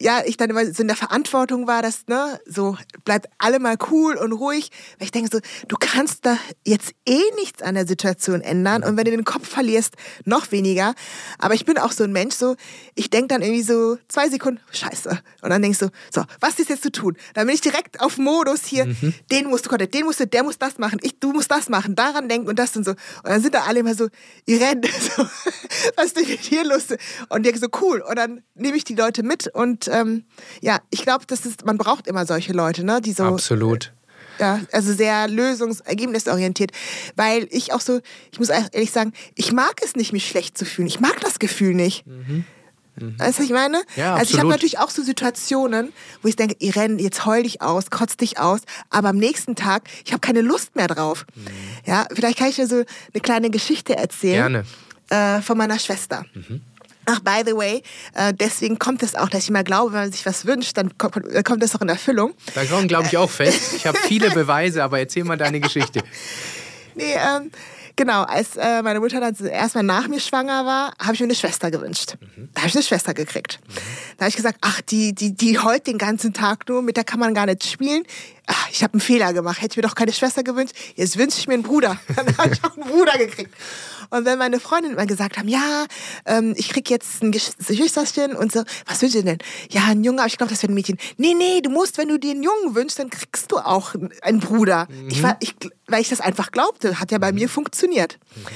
ja, ich dann immer so in der Verantwortung war, dass, ne, so, bleibt alle mal cool und ruhig. Weil ich denke so, du kannst da jetzt eh nichts an der Situation ändern und wenn du den Kopf verlierst, noch weniger. Aber ich bin auch so ein Mensch, so, ich denke dann irgendwie so zwei Sekunden, scheiße. Und dann denkst du, so, was ist jetzt zu tun? Dann bin ich direkt auf Modus hier, mhm. den musst du, den musst du, der muss das machen, ich, du musst das machen, daran denken und das und so. Und dann sind da alle immer so, Irene, so, was ist denn hier los? Und ich denke so, cool. Und dann nehme ich die Leute mit und ähm, ja, ich glaube, das ist, man braucht immer solche Leute, ne? Die so. Absolut. Ja, also sehr lösungs-ergebnisorientiert. Weil ich auch so, ich muss ehrlich sagen, ich mag es nicht, mich schlecht zu fühlen. Ich mag das Gefühl nicht. Mhm. Mhm. Weißt du, was ich meine? Ja, also ich habe natürlich auch so Situationen, wo ich denke, Irene, jetzt heul dich aus, kotz dich aus, aber am nächsten Tag, ich habe keine Lust mehr drauf. Mhm. Ja, vielleicht kann ich dir so eine kleine Geschichte erzählen. Gerne. Äh, von meiner Schwester. Mhm. Ach, by the way, äh, deswegen kommt es auch, dass ich immer glaube, wenn man sich was wünscht, dann kommt, kommt das auch in Erfüllung. Daran glaube ich auch fest. Ich habe viele Beweise, aber erzähl mal deine Geschichte. nee, ähm, genau, als äh, meine Mutter dann erstmal nach mir schwanger war, habe ich mir eine Schwester gewünscht. Mhm. Da habe ich eine Schwester gekriegt. Mhm. Da habe ich gesagt, ach, die, die, die heult den ganzen Tag nur, mit der kann man gar nicht spielen. Ach, ich habe einen Fehler gemacht, hätte ich mir doch keine Schwester gewünscht, jetzt wünsche ich mir einen Bruder. Dann habe ich auch einen Bruder gekriegt. Und wenn meine Freundinnen immer gesagt haben, ja, ähm, ich krieg jetzt ein Geschwisterchen und so, was wünschst du denn? Ja, ein Junge, aber ich glaube, das wäre ein Mädchen. Nee, nee, du musst, wenn du dir einen Jungen wünschst, dann kriegst du auch einen Bruder. Mhm. Ich war, ich, weil ich das einfach glaubte, hat ja bei mir funktioniert. Mhm.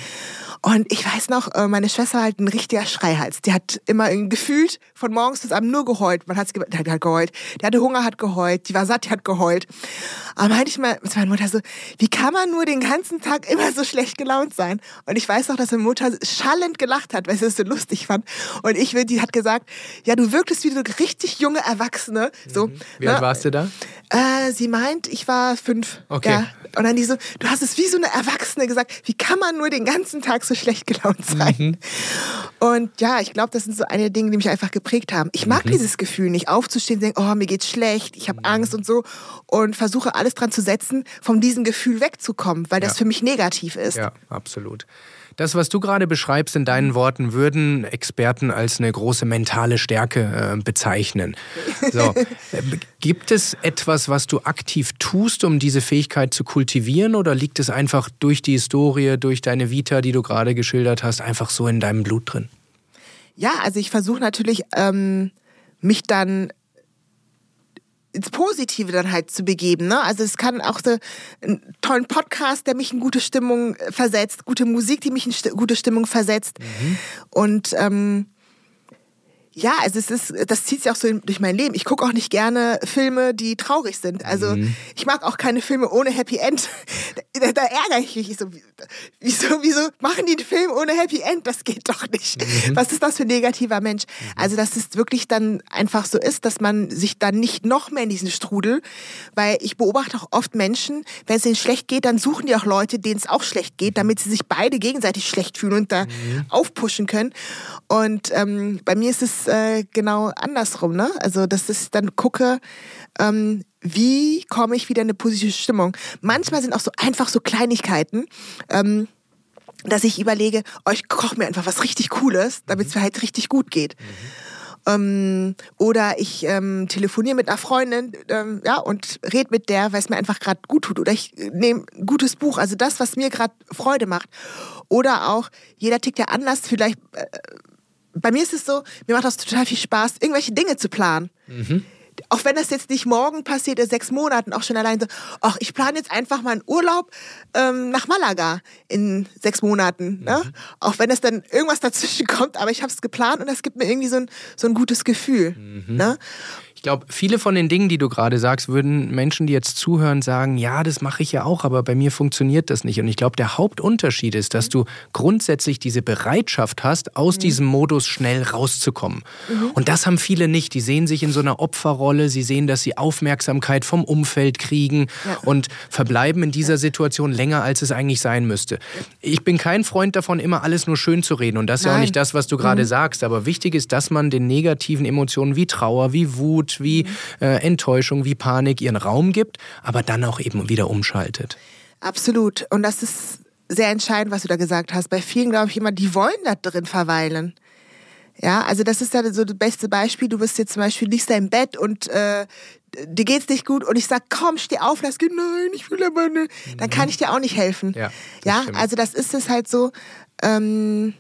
Und ich weiß noch, äh, meine Schwester war halt ein richtiger Schreihals. Die hat immer gefühlt von morgens bis abends nur geheult. Man hat's ge die hat geheult. Die hatte Hunger, hat geheult. Die war satt, die hat geheult. Aber meinte ich mal mit meiner Mutter so, wie kann man nur den ganzen Tag immer so schlecht gelaunt sein? Und ich weiß noch, dass meine Mutter schallend gelacht hat, weil sie es so lustig fand. Und ich, die hat gesagt, ja, du wirktest wie so richtig junge Erwachsene. So, mhm. Wie alt ne? warst du da? Äh, sie meint, ich war fünf. Okay. Ja. Und dann die so, du hast es wie so eine Erwachsene gesagt, wie kann man nur den ganzen Tag so schlecht gelaunt sein? Mhm. Und ja, ich glaube, das sind so eine Dinge, die mich einfach geprägt haben. Ich mag mhm. dieses Gefühl nicht, aufzustehen, denken, oh, mir geht's schlecht, ich habe mhm. Angst und so und versuche alles dran zu setzen, von diesem Gefühl wegzukommen, weil das ja. für mich negativ ist. Ja, absolut. Das, was du gerade beschreibst in deinen Worten, würden Experten als eine große mentale Stärke äh, bezeichnen. So. Gibt es etwas, was du aktiv tust, um diese Fähigkeit zu kultivieren, oder liegt es einfach durch die Historie, durch deine Vita, die du gerade geschildert hast, einfach so in deinem Blut drin? Ja, also ich versuche natürlich, ähm, mich dann ins Positive dann halt zu begeben. Ne? Also es kann auch so einen tollen Podcast, der mich in gute Stimmung äh, versetzt, gute Musik, die mich in gute Stimmung versetzt. Mhm. Und ähm, ja, also es ist, das zieht sich auch so durch mein Leben. Ich gucke auch nicht gerne Filme, die traurig sind. Also mhm. ich mag auch keine Filme ohne Happy End. Da, da ärgere ich mich. Ich so, wieso, wieso machen die einen Film ohne Happy End? Das geht doch nicht. Mhm. Was ist das für ein negativer Mensch? Mhm. Also dass es wirklich dann einfach so ist, dass man sich dann nicht noch mehr in diesen Strudel, weil ich beobachte auch oft Menschen, wenn es ihnen schlecht geht, dann suchen die auch Leute, denen es auch schlecht geht, damit sie sich beide gegenseitig schlecht fühlen und da mhm. aufpushen können. Und ähm, bei mir ist es äh, genau andersrum, ne? Also, dass ich dann gucke, ähm, wie komme ich wieder in eine positive Stimmung. Manchmal sind auch so einfach so Kleinigkeiten. Ähm, dass ich überlege, oh, ich koche mir einfach was richtig Cooles, damit es mir halt richtig gut geht. Mhm. Ähm, oder ich ähm, telefoniere mit einer Freundin ähm, ja, und rede mit der, weil es mir einfach gerade gut tut. Oder ich nehme ein gutes Buch, also das, was mir gerade Freude macht. Oder auch, jeder tickt ja anders, vielleicht äh, bei mir ist es so, mir macht das total viel Spaß, irgendwelche Dinge zu planen. Mhm. Auch wenn das jetzt nicht morgen passiert, in sechs Monaten, auch schon allein so, ach, ich plane jetzt einfach mal einen Urlaub ähm, nach Malaga in sechs Monaten. Ne? Mhm. Auch wenn es dann irgendwas dazwischen kommt, aber ich habe es geplant und das gibt mir irgendwie so ein, so ein gutes Gefühl. Mhm. Ne? Ich glaube, viele von den Dingen, die du gerade sagst, würden Menschen, die jetzt zuhören, sagen, ja, das mache ich ja auch, aber bei mir funktioniert das nicht. Und ich glaube, der Hauptunterschied ist, dass du grundsätzlich diese Bereitschaft hast, aus mhm. diesem Modus schnell rauszukommen. Mhm. Und das haben viele nicht. Die sehen sich in so einer Opferrolle, sie sehen, dass sie Aufmerksamkeit vom Umfeld kriegen ja. und verbleiben in dieser Situation länger, als es eigentlich sein müsste. Ich bin kein Freund davon, immer alles nur schön zu reden. Und das ist ja auch nicht das, was du gerade mhm. sagst. Aber wichtig ist, dass man den negativen Emotionen wie Trauer, wie Wut, wie äh, Enttäuschung, wie Panik ihren Raum gibt, aber dann auch eben wieder umschaltet. Absolut. Und das ist sehr entscheidend, was du da gesagt hast. Bei vielen glaube ich immer, die wollen da drin verweilen. Ja, also das ist ja so das beste Beispiel. Du bist jetzt zum Beispiel, liegst da im Bett und äh, dir geht's nicht gut und ich sag, komm, steh auf, lass gehen, nein, ich will aber nicht. Dann kann ich dir auch nicht helfen. Ja, ja also das ist es halt so. Ähm,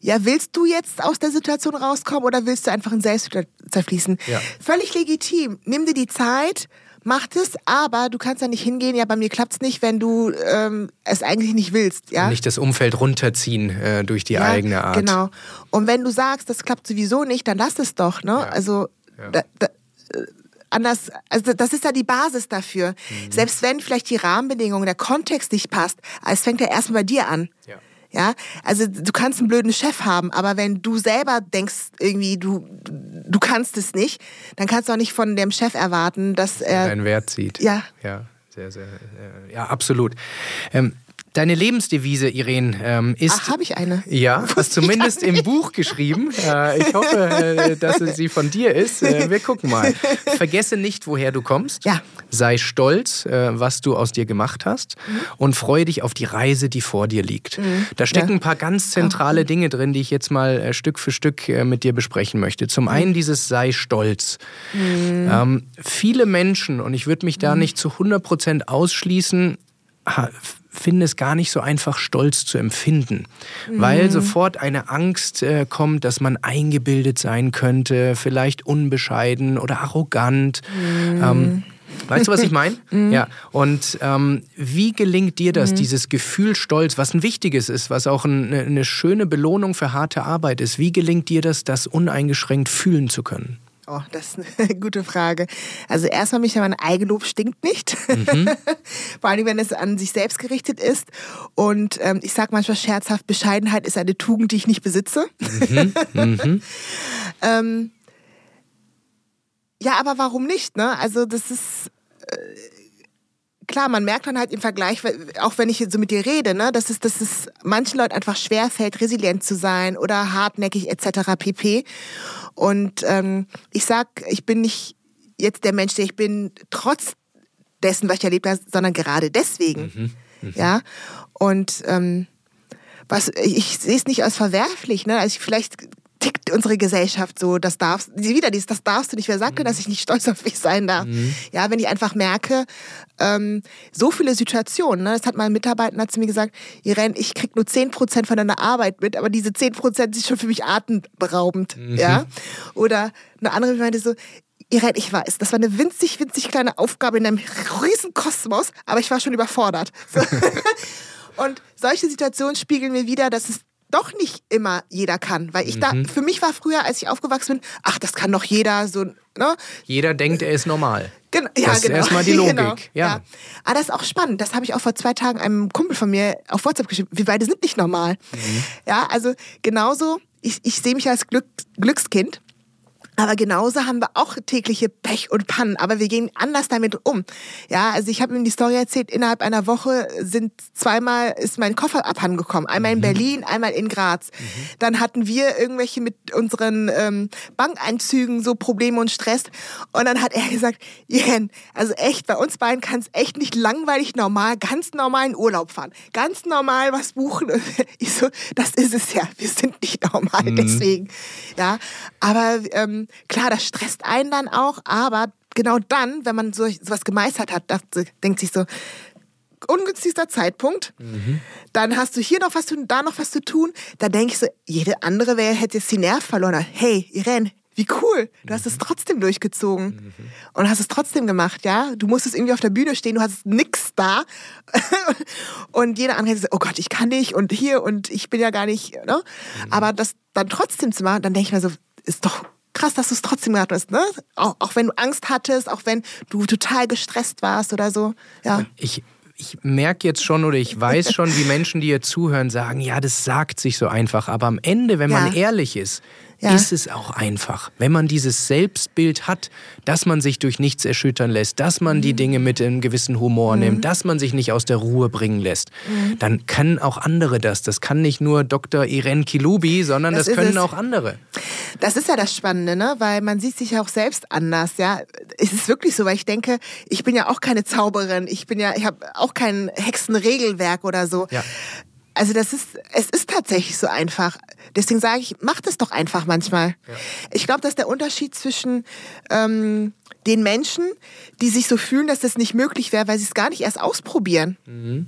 ja, willst du jetzt aus der Situation rauskommen oder willst du einfach in Selbst zerfließen? Ja. Völlig legitim. Nimm dir die Zeit, mach es, aber du kannst ja nicht hingehen, ja, bei mir klappt's nicht, wenn du ähm, es eigentlich nicht willst. Ja? Nicht das Umfeld runterziehen äh, durch die ja, eigene Art. Genau. Und wenn du sagst, das klappt sowieso nicht, dann lass es doch. Ne? Ja. Also da, da, äh, anders, also das ist ja die Basis dafür. Mhm. Selbst wenn vielleicht die Rahmenbedingungen, der Kontext nicht passt, es fängt ja erstmal bei dir an. Ja. Ja, also du kannst einen blöden Chef haben, aber wenn du selber denkst, irgendwie du, du kannst es nicht, dann kannst du auch nicht von dem Chef erwarten, dass er deinen Wert sieht. Ja. Ja, sehr, sehr, ja, absolut. Ähm, Deine Lebensdevise, Irene, ähm, ist. Ach, habe ich eine? Ja, hast zumindest im Buch geschrieben. Äh, ich hoffe, äh, dass sie von dir ist. Äh, wir gucken mal. Vergesse nicht, woher du kommst. Ja. Sei stolz, was du aus dir gemacht hast. Mhm. Und freue dich auf die Reise, die vor dir liegt. Mhm. Da stecken ja. ein paar ganz zentrale Dinge drin, die ich jetzt mal Stück für Stück mit dir besprechen möchte. Zum mhm. einen dieses Sei stolz. Mhm. Ähm, viele Menschen, und ich würde mich da mhm. nicht zu 100 Prozent ausschließen, finden es gar nicht so einfach, Stolz zu empfinden, mhm. weil sofort eine Angst äh, kommt, dass man eingebildet sein könnte, vielleicht unbescheiden oder arrogant. Mhm. Ähm, Weißt du, was ich meine? mhm. Ja. Und ähm, wie gelingt dir das, mhm. dieses Gefühl Stolz, was ein wichtiges ist, was auch eine, eine schöne Belohnung für harte Arbeit ist? Wie gelingt dir das, das uneingeschränkt fühlen zu können? Oh, das ist eine gute Frage. Also erstmal mich, mein Eigenlob stinkt nicht. Mhm. Vor allem, wenn es an sich selbst gerichtet ist. Und ähm, ich sage manchmal scherzhaft, Bescheidenheit ist eine Tugend, die ich nicht besitze. Mhm. Mhm. ähm, ja, aber warum nicht? Ne? Also das ist äh, klar, man merkt dann halt im Vergleich, auch wenn ich so mit dir rede, ne, dass es, dass es manchen Leuten einfach schwerfällt, resilient zu sein oder hartnäckig etc. pp. Und ähm, ich sag, ich bin nicht jetzt der Mensch, der ich bin, trotz dessen, was ich erlebt habe, sondern gerade deswegen. Mhm. Mhm. Ja. Und ähm, was ich sehe es nicht als verwerflich, ne? Also ich, vielleicht tickt unsere Gesellschaft so, das darfst, wieder dieses, das darfst du nicht. Wer sagt dir, mhm. dass ich nicht stolz auf mich sein darf? Mhm. Ja, wenn ich einfach merke, ähm, so viele Situationen, ne, das hat mal ein Mitarbeiter zu mir gesagt, Irene, ich krieg nur 10% von deiner Arbeit mit, aber diese 10% sind schon für mich atemberaubend, mhm. ja. Oder eine andere meinte so, Irene, ich weiß, das war eine winzig, winzig kleine Aufgabe in einem riesen Kosmos, aber ich war schon überfordert. Und solche Situationen spiegeln mir wieder, dass es doch nicht immer jeder kann. Weil ich mhm. da, für mich war früher, als ich aufgewachsen bin, ach, das kann doch jeder so, ne? Jeder denkt, er ist normal. Gen ja, das genau. ist erstmal die Logik. Genau. Ja. ja. Aber das ist auch spannend. Das habe ich auch vor zwei Tagen einem Kumpel von mir auf WhatsApp geschrieben. Wir beide sind nicht normal. Mhm. Ja, also genauso, ich, ich sehe mich als Glück, Glückskind. Aber genauso haben wir auch tägliche Pech und Pannen, aber wir gehen anders damit um. Ja, also ich habe ihm die Story erzählt, innerhalb einer Woche sind zweimal ist mein Koffer abhandengekommen. Einmal in mhm. Berlin, einmal in Graz. Mhm. Dann hatten wir irgendwelche mit unseren ähm, Bankeinzügen so Probleme und Stress. Und dann hat er gesagt, Jen, also echt, bei uns beiden kann es echt nicht langweilig normal, ganz normal in Urlaub fahren. Ganz normal was buchen. Ich so, das ist es ja. Wir sind nicht normal, mhm. deswegen. Ja, aber ähm, klar, das stresst einen dann auch, aber genau dann, wenn man so was gemeistert hat, dachte, denkt sich so, ungünstigster Zeitpunkt. Mhm. Dann hast du hier noch was zu tun, da noch was zu tun. Da denke ich so, jede andere wäre, hätte jetzt die Nerv verloren. Hey, Irene, wie cool. Du hast es mhm. trotzdem durchgezogen mhm. und hast es trotzdem gemacht, ja. Du musstest irgendwie auf der Bühne stehen, du hast nix da. und jeder andere sagt, oh Gott, ich kann nicht und hier und ich bin ja gar nicht, ne? Mhm. Aber das dann trotzdem zu machen, dann denke ich mir so, ist doch krass, dass du es trotzdem gemacht hast, ne? Auch, auch wenn du Angst hattest, auch wenn du total gestresst warst oder so. Ja. Ich, ich merke jetzt schon oder ich weiß schon, wie Menschen, die hier zuhören, sagen, ja, das sagt sich so einfach. Aber am Ende, wenn ja. man ehrlich ist, ja. ist es auch einfach. Wenn man dieses Selbstbild hat, dass man sich durch nichts erschüttern lässt, dass man mhm. die Dinge mit einem gewissen Humor mhm. nimmt, dass man sich nicht aus der Ruhe bringen lässt, mhm. dann können auch andere das. Das kann nicht nur Dr. Irene Kilubi, sondern das, das können es. auch andere. Das ist ja das Spannende, ne? weil man sieht sich ja auch selbst anders. Ja, es ist wirklich so, weil ich denke, ich bin ja auch keine Zauberin, ich bin ja, ich habe auch kein Hexenregelwerk oder so. Ja. Also das ist, es ist tatsächlich so einfach. Deswegen sage ich, mach das doch einfach manchmal. Ja. Ich glaube, dass der Unterschied zwischen ähm, den Menschen, die sich so fühlen, dass das nicht möglich wäre, weil sie es gar nicht erst ausprobieren. Mhm.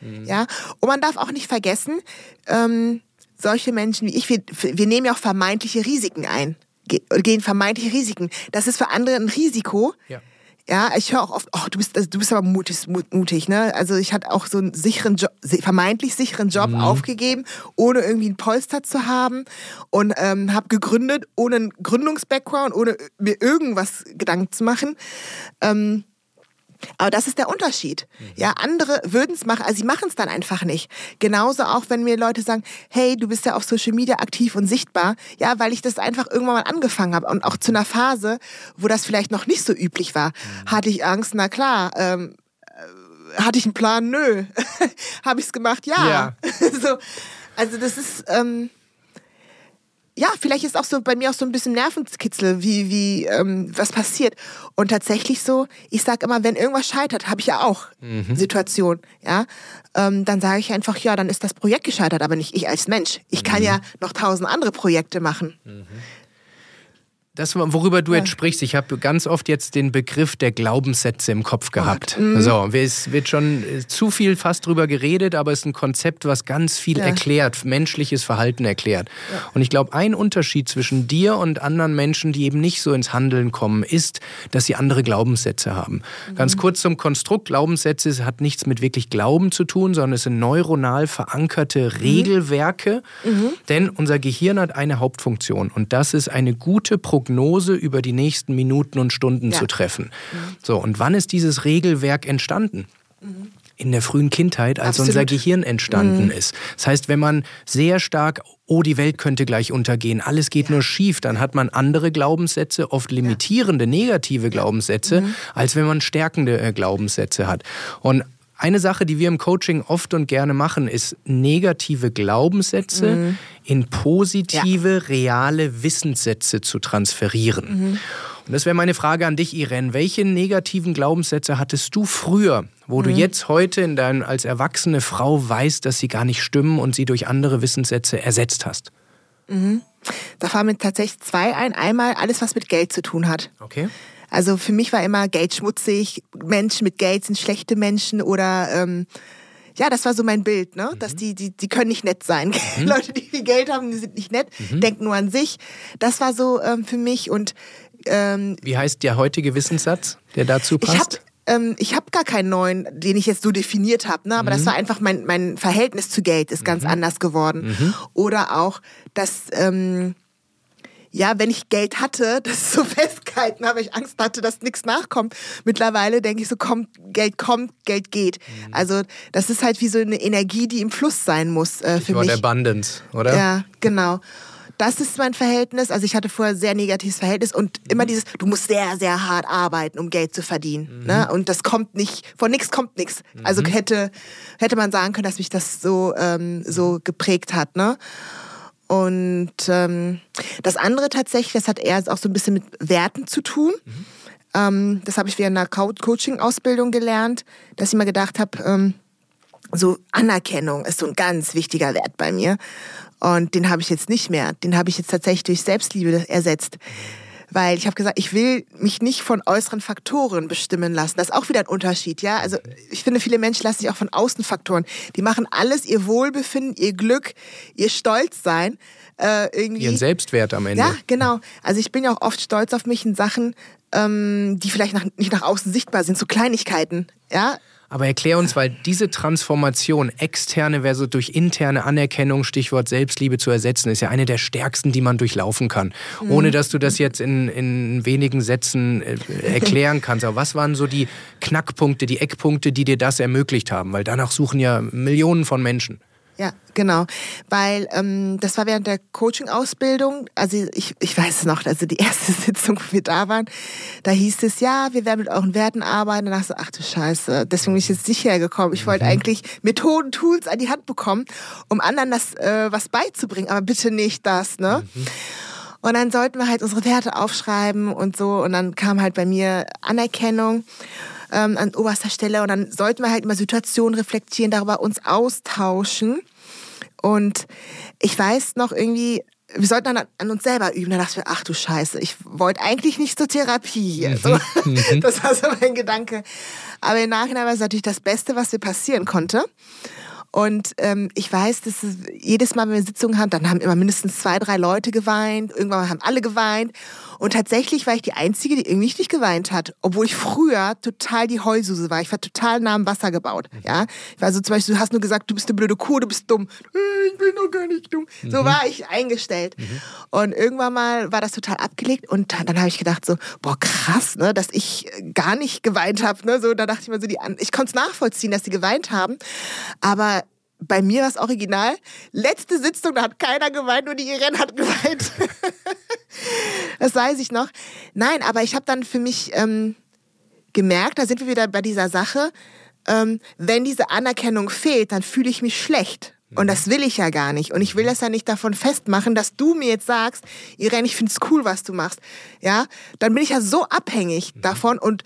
Mhm. Ja, und man darf auch nicht vergessen, ähm, solche Menschen wie ich, wir, wir nehmen ja auch vermeintliche Risiken ein, gehen vermeintliche Risiken. Das ist für andere ein Risiko. Ja ja, ich höre auch oft, oh, du bist, also du bist aber mutig, mutig, ne? Also ich hatte auch so einen sicheren Job, vermeintlich sicheren Job mhm. aufgegeben, ohne irgendwie ein Polster zu haben und ähm, habe gegründet, ohne einen Gründungsbackground, ohne mir irgendwas Gedanken zu machen. Ähm, aber das ist der Unterschied. Mhm. Ja, andere würden es machen, also sie machen es dann einfach nicht. Genauso auch, wenn mir Leute sagen, hey, du bist ja auf Social Media aktiv und sichtbar. Ja, weil ich das einfach irgendwann mal angefangen habe. Und auch zu einer Phase, wo das vielleicht noch nicht so üblich war, mhm. hatte ich Angst, na klar, ähm, äh, hatte ich einen Plan? Nö. habe ich es gemacht? Ja. ja. so, also das ist... Ähm, ja, vielleicht ist auch so bei mir auch so ein bisschen Nervenkitzel, wie, wie, ähm, was passiert. Und tatsächlich so, ich sage immer, wenn irgendwas scheitert, habe ich ja auch mhm. Situationen, ja, ähm, dann sage ich einfach, ja, dann ist das Projekt gescheitert, aber nicht ich als Mensch. Ich kann mhm. ja noch tausend andere Projekte machen. Mhm. Das, worüber du jetzt sprichst, ich habe ganz oft jetzt den Begriff der Glaubenssätze im Kopf gehabt. Mhm. so, es wird schon äh, zu viel fast drüber geredet, aber es ist ein Konzept, was ganz viel ja. erklärt, menschliches Verhalten erklärt. Ja. Und ich glaube, ein Unterschied zwischen dir und anderen Menschen, die eben nicht so ins Handeln kommen, ist, dass sie andere Glaubenssätze haben. Mhm. Ganz kurz zum Konstrukt. Glaubenssätze hat nichts mit wirklich Glauben zu tun, sondern es sind neuronal verankerte mhm. Regelwerke. Mhm. Denn unser Gehirn hat eine Hauptfunktion und das ist eine gute Prognose über die nächsten Minuten und Stunden ja. zu treffen. Mhm. So, und wann ist dieses Regelwerk entstanden? Mhm in der frühen Kindheit, als Absolut. unser Gehirn entstanden mhm. ist. Das heißt, wenn man sehr stark, oh, die Welt könnte gleich untergehen, alles geht ja. nur schief, dann hat man andere Glaubenssätze, oft limitierende, negative Glaubenssätze, mhm. als wenn man stärkende äh, Glaubenssätze hat. Und eine Sache, die wir im Coaching oft und gerne machen, ist negative Glaubenssätze mhm. in positive, ja. reale Wissenssätze zu transferieren. Mhm. Und das wäre meine Frage an dich, Irene. Welche negativen Glaubenssätze hattest du früher, wo mhm. du jetzt heute in dein, als erwachsene Frau weißt, dass sie gar nicht stimmen und sie durch andere Wissenssätze ersetzt hast? Mhm. Da fallen mir tatsächlich zwei ein. Einmal alles, was mit Geld zu tun hat. Okay. Also für mich war immer Geld schmutzig, Menschen mit Geld sind schlechte Menschen oder ähm, ja, das war so mein Bild, ne? Mhm. Dass die, die, die können nicht nett sein. Mhm. Leute, die viel Geld haben, die sind nicht nett, mhm. denken nur an sich. Das war so ähm, für mich und ähm, Wie heißt der heutige Wissenssatz, der dazu passt? Ich hab, ähm, ich habe gar keinen neuen, den ich jetzt so definiert habe, ne? aber mhm. das war einfach mein, mein Verhältnis zu Geld ist ganz mhm. anders geworden. Mhm. Oder auch, dass ähm, ja, wenn ich Geld hatte, das so festgehalten habe, ich Angst hatte, dass nichts nachkommt. Mittlerweile denke ich so, kommt, Geld kommt, Geld geht. Mhm. Also das ist halt wie so eine Energie, die im Fluss sein muss äh, für mich. Abundance, oder? Ja, genau. Das ist mein Verhältnis. Also ich hatte vorher sehr negatives Verhältnis und mhm. immer dieses, du musst sehr, sehr hart arbeiten, um Geld zu verdienen. Mhm. Ne? Und das kommt nicht, von nichts kommt nichts. Also mhm. hätte, hätte man sagen können, dass mich das so, ähm, so geprägt hat. Ne? Und ähm, das andere tatsächlich, das hat eher auch so ein bisschen mit Werten zu tun. Mhm. Ähm, das habe ich während einer Coaching-Ausbildung gelernt, dass ich mir gedacht habe, ähm, so Anerkennung ist so ein ganz wichtiger Wert bei mir. Und den habe ich jetzt nicht mehr. Den habe ich jetzt tatsächlich durch Selbstliebe ersetzt. Weil ich habe gesagt, ich will mich nicht von äußeren Faktoren bestimmen lassen. Das ist auch wieder ein Unterschied, ja. Also ich finde, viele Menschen lassen sich auch von Außenfaktoren. Die machen alles, ihr Wohlbefinden, ihr Glück, ihr Stolzsein. Äh, irgendwie. Ihren Selbstwert am Ende. Ja, genau. Also ich bin ja auch oft stolz auf mich in Sachen, ähm, die vielleicht nach, nicht nach außen sichtbar sind, so Kleinigkeiten, ja. Aber erklär uns, weil diese Transformation, externe versus durch interne Anerkennung, Stichwort Selbstliebe zu ersetzen, ist ja eine der stärksten, die man durchlaufen kann. Mhm. Ohne dass du das jetzt in, in wenigen Sätzen äh, erklären kannst. Aber was waren so die Knackpunkte, die Eckpunkte, die dir das ermöglicht haben? Weil danach suchen ja Millionen von Menschen. Ja, genau. Weil ähm, das war während der Coaching-Ausbildung, also ich, ich weiß es noch, also die erste Sitzung, wo wir da waren, da hieß es, ja, wir werden mit euren Werten arbeiten. Dachte ich, ach du Scheiße, deswegen bin ich jetzt nicht hergekommen. Ich wollte mhm. eigentlich Methoden, Tools an die Hand bekommen, um anderen das äh, was beizubringen, aber bitte nicht das, ne? Mhm. Und dann sollten wir halt unsere Werte aufschreiben und so. Und dann kam halt bei mir Anerkennung ähm, an oberster Stelle. Und dann sollten wir halt immer Situationen reflektieren, darüber uns austauschen. Und ich weiß noch irgendwie, wir sollten dann an uns selber üben. Da dachte ich mir, ach du Scheiße, ich wollte eigentlich nicht zur Therapie. Mhm. So, mhm. das war so mein Gedanke. Aber im Nachhinein war es natürlich das Beste, was mir passieren konnte. Und ähm, ich weiß, dass jedes Mal, wenn wir Sitzungen haben, dann haben immer mindestens zwei, drei Leute geweint. Irgendwann haben alle geweint. Und tatsächlich war ich die Einzige, die irgendwie nicht geweint hat. Obwohl ich früher total die Heulsuse war. Ich war total nah am Wasser gebaut. Mhm. Ja? Ich war so zum Beispiel, du hast nur gesagt, du bist eine blöde Kuh, du bist dumm. Ich bin doch gar nicht dumm. Mhm. So war ich eingestellt. Mhm. Und irgendwann mal war das total abgelegt. Und dann, dann habe ich gedacht so, boah, krass, ne, dass ich gar nicht geweint habe. Ne? So, da dachte ich mir so, die, ich konnte es nachvollziehen, dass sie geweint haben. Aber bei mir war es original. Letzte Sitzung, da hat keiner geweint, nur die Irene hat geweint. das weiß ich noch. Nein, aber ich habe dann für mich ähm, gemerkt, da sind wir wieder bei dieser Sache, ähm, wenn diese Anerkennung fehlt, dann fühle ich mich schlecht. Und das will ich ja gar nicht. Und ich will das ja nicht davon festmachen, dass du mir jetzt sagst, Irene, ich finde es cool, was du machst. Ja, dann bin ich ja so abhängig davon und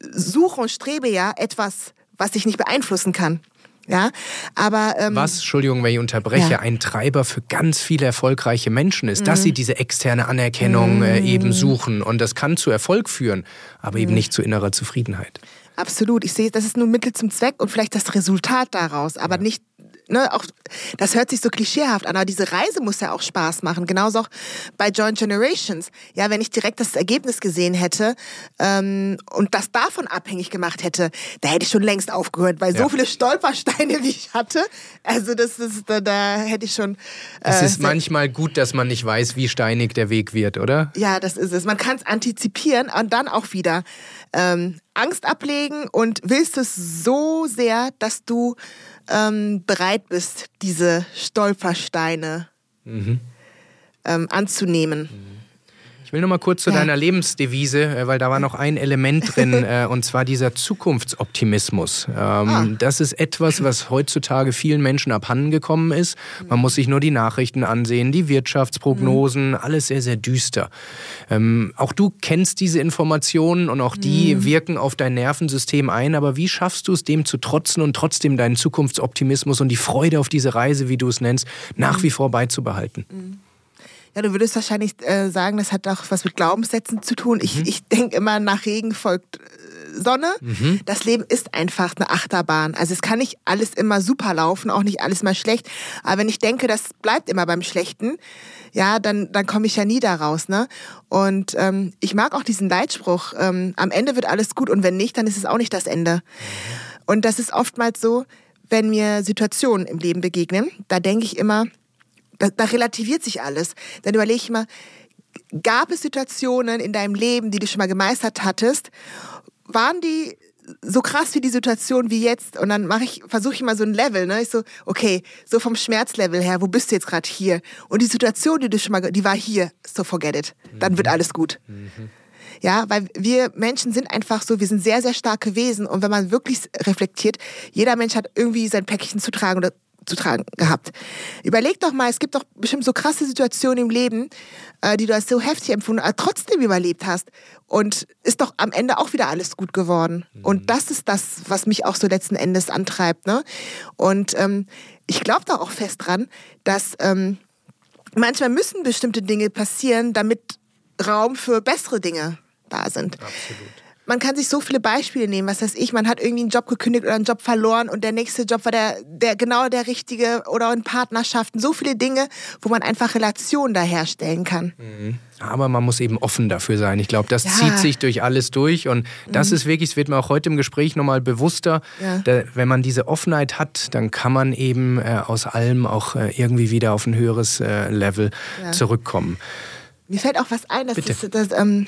suche und strebe ja etwas, was ich nicht beeinflussen kann. Ja, aber ähm, was, Entschuldigung, wenn ich unterbreche, ja. ein Treiber für ganz viele erfolgreiche Menschen ist, mhm. dass sie diese externe Anerkennung äh, mhm. eben suchen und das kann zu Erfolg führen, aber mhm. eben nicht zu innerer Zufriedenheit. Absolut. Ich sehe, das ist nur Mittel zum Zweck und vielleicht das Resultat daraus, aber ja. nicht ne, auch, das hört sich so klischeehaft an, aber diese Reise muss ja auch Spaß machen. Genauso auch bei Joint Generations. Ja, wenn ich direkt das Ergebnis gesehen hätte ähm, und das davon abhängig gemacht hätte, da hätte ich schon längst aufgehört, weil ja. so viele Stolpersteine, wie ich hatte, also das ist, da, da hätte ich schon. Äh, es ist manchmal gut, dass man nicht weiß, wie steinig der Weg wird, oder? Ja, das ist es. Man kann es antizipieren und dann auch wieder ähm, Angst ablegen und willst es so sehr, dass du ähm, bereit bist, diese Stolpersteine mhm. ähm, anzunehmen. Mhm will noch mal kurz zu ja. deiner Lebensdevise, äh, weil da war noch ein Element drin, äh, und zwar dieser Zukunftsoptimismus. Ähm, ah. Das ist etwas, was heutzutage vielen Menschen abhanden gekommen ist. Man muss sich nur die Nachrichten ansehen, die Wirtschaftsprognosen, mhm. alles sehr, sehr düster. Ähm, auch du kennst diese Informationen und auch die mhm. wirken auf dein Nervensystem ein, aber wie schaffst du es, dem zu trotzen und trotzdem deinen Zukunftsoptimismus und die Freude auf diese Reise, wie du es nennst, nach mhm. wie vor beizubehalten? Ja, du würdest wahrscheinlich äh, sagen, das hat auch was mit Glaubenssätzen zu tun. Ich, mhm. ich denke immer, nach Regen folgt äh, Sonne. Mhm. Das Leben ist einfach eine Achterbahn. Also es kann nicht alles immer super laufen, auch nicht alles mal schlecht. Aber wenn ich denke, das bleibt immer beim Schlechten, ja, dann, dann komme ich ja nie da raus. Ne? Und ähm, ich mag auch diesen Leitspruch, ähm, am Ende wird alles gut und wenn nicht, dann ist es auch nicht das Ende. Und das ist oftmals so, wenn mir Situationen im Leben begegnen, da denke ich immer, da, da relativiert sich alles. Dann überlege ich mal, gab es Situationen in deinem Leben, die du schon mal gemeistert hattest? Waren die so krass wie die Situation wie jetzt und dann mache ich versuche ich mal so ein Level ne ich so okay so vom Schmerzlevel her wo bist du jetzt gerade hier und die Situation die du schon mal die war hier so forget it dann wird mhm. alles gut mhm. ja weil wir Menschen sind einfach so wir sind sehr sehr starke Wesen und wenn man wirklich reflektiert jeder Mensch hat irgendwie sein Päckchen zu tragen oder zu tragen gehabt. Überleg doch mal, es gibt doch bestimmt so krasse Situationen im Leben, äh, die du als so heftig empfunden, aber trotzdem überlebt hast. Und ist doch am Ende auch wieder alles gut geworden. Mhm. Und das ist das, was mich auch so letzten Endes antreibt. Ne? Und ähm, ich glaube da auch fest dran, dass ähm, manchmal müssen bestimmte Dinge passieren, damit Raum für bessere Dinge da sind. Absolut man kann sich so viele Beispiele nehmen, was weiß ich, man hat irgendwie einen Job gekündigt oder einen Job verloren und der nächste Job war der, der genau der richtige oder in Partnerschaften, so viele Dinge, wo man einfach Relationen da herstellen kann. Mhm. Aber man muss eben offen dafür sein. Ich glaube, das ja. zieht sich durch alles durch und das mhm. ist wirklich, es wird mir auch heute im Gespräch nochmal bewusster, ja. da, wenn man diese Offenheit hat, dann kann man eben äh, aus allem auch äh, irgendwie wieder auf ein höheres äh, Level ja. zurückkommen. Mir fällt auch was ein, dass Bitte. das, das ähm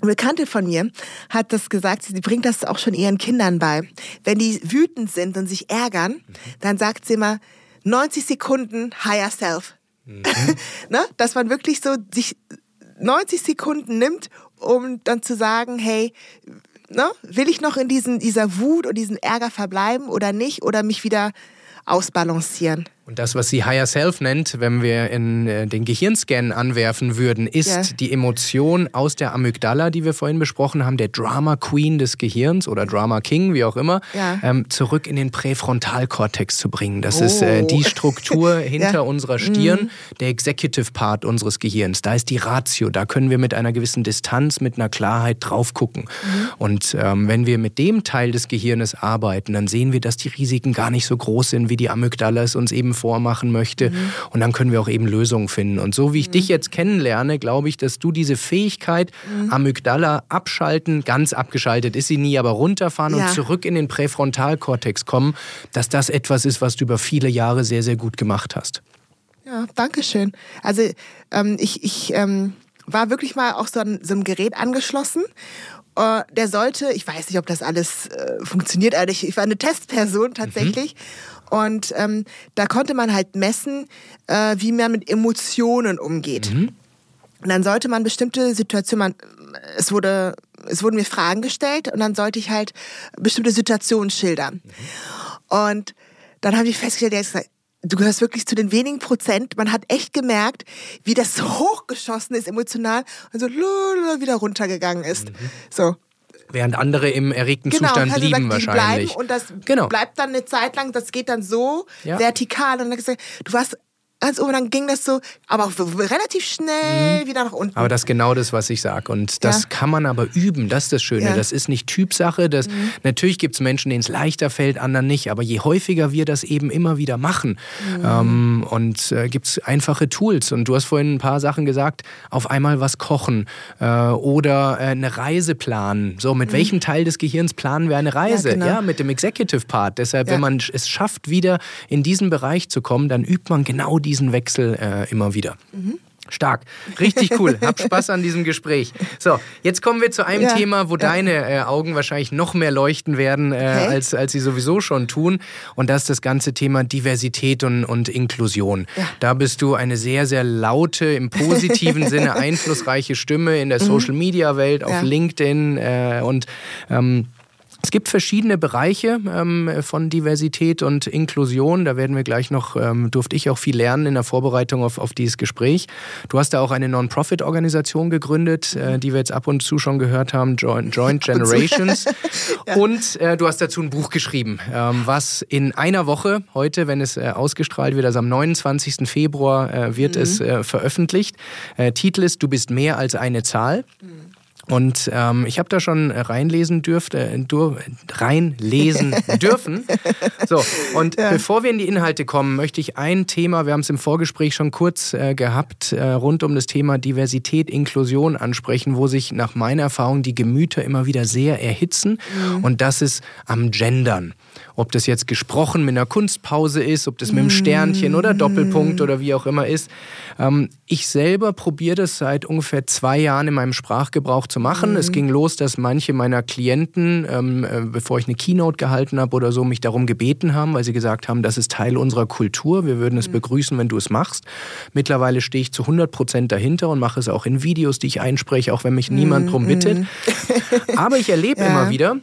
eine Bekannte von mir hat das gesagt, sie bringt das auch schon ihren Kindern bei. Wenn die wütend sind und sich ärgern, dann sagt sie immer 90 Sekunden Higher Self. Mhm. ne? Dass man wirklich so sich 90 Sekunden nimmt, um dann zu sagen, hey, ne? will ich noch in diesen, dieser Wut und diesem Ärger verbleiben oder nicht oder mich wieder ausbalancieren. Und das, was sie Higher Self nennt, wenn wir in äh, den Gehirnscan anwerfen würden, ist yeah. die Emotion aus der Amygdala, die wir vorhin besprochen haben, der Drama Queen des Gehirns oder Drama King, wie auch immer, yeah. ähm, zurück in den Präfrontalkortex zu bringen. Das oh. ist äh, die oh. Struktur hinter ja. unserer Stirn, mm. der Executive Part unseres Gehirns. Da ist die Ratio, da können wir mit einer gewissen Distanz, mit einer Klarheit drauf gucken. Mm. Und ähm, wenn wir mit dem Teil des Gehirnes arbeiten, dann sehen wir, dass die Risiken gar nicht so groß sind, wie die Amygdala es uns eben vormachen möchte. Mhm. Und dann können wir auch eben Lösungen finden. Und so wie ich mhm. dich jetzt kennenlerne, glaube ich, dass du diese Fähigkeit, mhm. Amygdala abschalten, ganz abgeschaltet ist sie nie, aber runterfahren ja. und zurück in den Präfrontalkortex kommen, dass das etwas ist, was du über viele Jahre sehr, sehr gut gemacht hast. Ja, danke schön. Also ähm, ich, ich ähm, war wirklich mal auch so an so einem Gerät angeschlossen Uh, der sollte, ich weiß nicht, ob das alles äh, funktioniert, aber ich, ich, war eine Testperson tatsächlich. Mhm. Und ähm, da konnte man halt messen, äh, wie man mit Emotionen umgeht. Mhm. Und dann sollte man bestimmte Situationen, man, es wurde, es wurden mir Fragen gestellt und dann sollte ich halt bestimmte Situationen schildern. Mhm. Und dann habe ich festgestellt, der hat gesagt, du gehörst wirklich zu den wenigen Prozent. Man hat echt gemerkt, wie das so hochgeschossen ist emotional und so wieder runtergegangen ist. Mhm. So. Während andere im erregten genau, Zustand also lieben wahrscheinlich. und das genau. bleibt dann eine Zeit lang, das geht dann so ja. vertikal. Und dann gesagt, du warst ganz oben, dann ging das so, aber auch relativ schnell mhm. wieder nach unten. Aber das ist genau das, was ich sage. Und das ja. kann man aber üben, das ist das Schöne. Ja. Das ist nicht Typsache. Das, mhm. Natürlich gibt es Menschen, denen es leichter fällt, anderen nicht. Aber je häufiger wir das eben immer wieder machen mhm. ähm, und äh, gibt es einfache Tools. Und du hast vorhin ein paar Sachen gesagt, auf einmal was kochen äh, oder äh, eine Reise planen. So, mit mhm. welchem Teil des Gehirns planen wir eine Reise? Ja, genau. ja mit dem Executive Part. Deshalb, wenn man es schafft, wieder in diesen Bereich zu kommen, dann übt man genau die diesen Wechsel äh, immer wieder. Mhm. Stark. Richtig cool. Hab Spaß an diesem Gespräch. So, jetzt kommen wir zu einem ja, Thema, wo ja. deine äh, Augen wahrscheinlich noch mehr leuchten werden, äh, okay. als, als sie sowieso schon tun. Und das ist das ganze Thema Diversität und, und Inklusion. Ja. Da bist du eine sehr, sehr laute, im positiven Sinne einflussreiche Stimme in der mhm. Social-Media-Welt, auf LinkedIn äh, und ähm, es gibt verschiedene Bereiche ähm, von Diversität und Inklusion. Da werden wir gleich noch, ähm, durfte ich auch viel lernen in der Vorbereitung auf, auf dieses Gespräch. Du hast da auch eine Non-Profit-Organisation gegründet, äh, die wir jetzt ab und zu schon gehört haben, Joint, Joint Generations. ja. Und äh, du hast dazu ein Buch geschrieben, ähm, was in einer Woche, heute, wenn es äh, ausgestrahlt wird, also am 29. Februar, äh, wird mhm. es äh, veröffentlicht. Äh, Titel ist Du bist mehr als eine Zahl. Mhm. Und ähm, ich habe da schon reinlesen dürfte, äh, dur, reinlesen dürfen. So, und ja. bevor wir in die Inhalte kommen, möchte ich ein Thema, wir haben es im Vorgespräch schon kurz äh, gehabt, äh, rund um das Thema Diversität, Inklusion ansprechen, wo sich nach meiner Erfahrung die Gemüter immer wieder sehr erhitzen. Mhm. Und das ist am Gendern ob das jetzt gesprochen mit einer Kunstpause ist, ob das mit einem Sternchen oder Doppelpunkt oder wie auch immer ist. Ähm, ich selber probiere das seit ungefähr zwei Jahren in meinem Sprachgebrauch zu machen. Mhm. Es ging los, dass manche meiner Klienten, ähm, äh, bevor ich eine Keynote gehalten habe oder so, mich darum gebeten haben, weil sie gesagt haben, das ist Teil unserer Kultur. Wir würden es mhm. begrüßen, wenn du es machst. Mittlerweile stehe ich zu 100 Prozent dahinter und mache es auch in Videos, die ich einspreche, auch wenn mich niemand mhm. drum bittet. Mhm. Aber ich erlebe ja. immer wieder,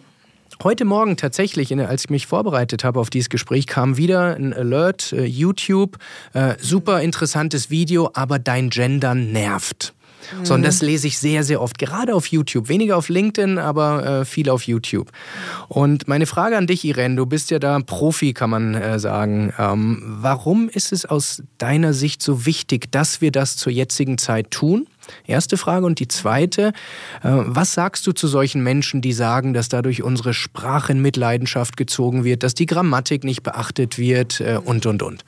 Heute Morgen tatsächlich, als ich mich vorbereitet habe auf dieses Gespräch, kam wieder ein Alert, äh, YouTube, äh, super interessantes Video, aber dein Gendern nervt. Mhm. So, und das lese ich sehr, sehr oft, gerade auf YouTube. Weniger auf LinkedIn, aber äh, viel auf YouTube. Und meine Frage an dich, Irene, du bist ja da Profi, kann man äh, sagen. Ähm, warum ist es aus deiner Sicht so wichtig, dass wir das zur jetzigen Zeit tun? Erste Frage. Und die zweite, äh, was sagst du zu solchen Menschen, die sagen, dass dadurch unsere Sprache in Mitleidenschaft gezogen wird, dass die Grammatik nicht beachtet wird äh, und, und, und?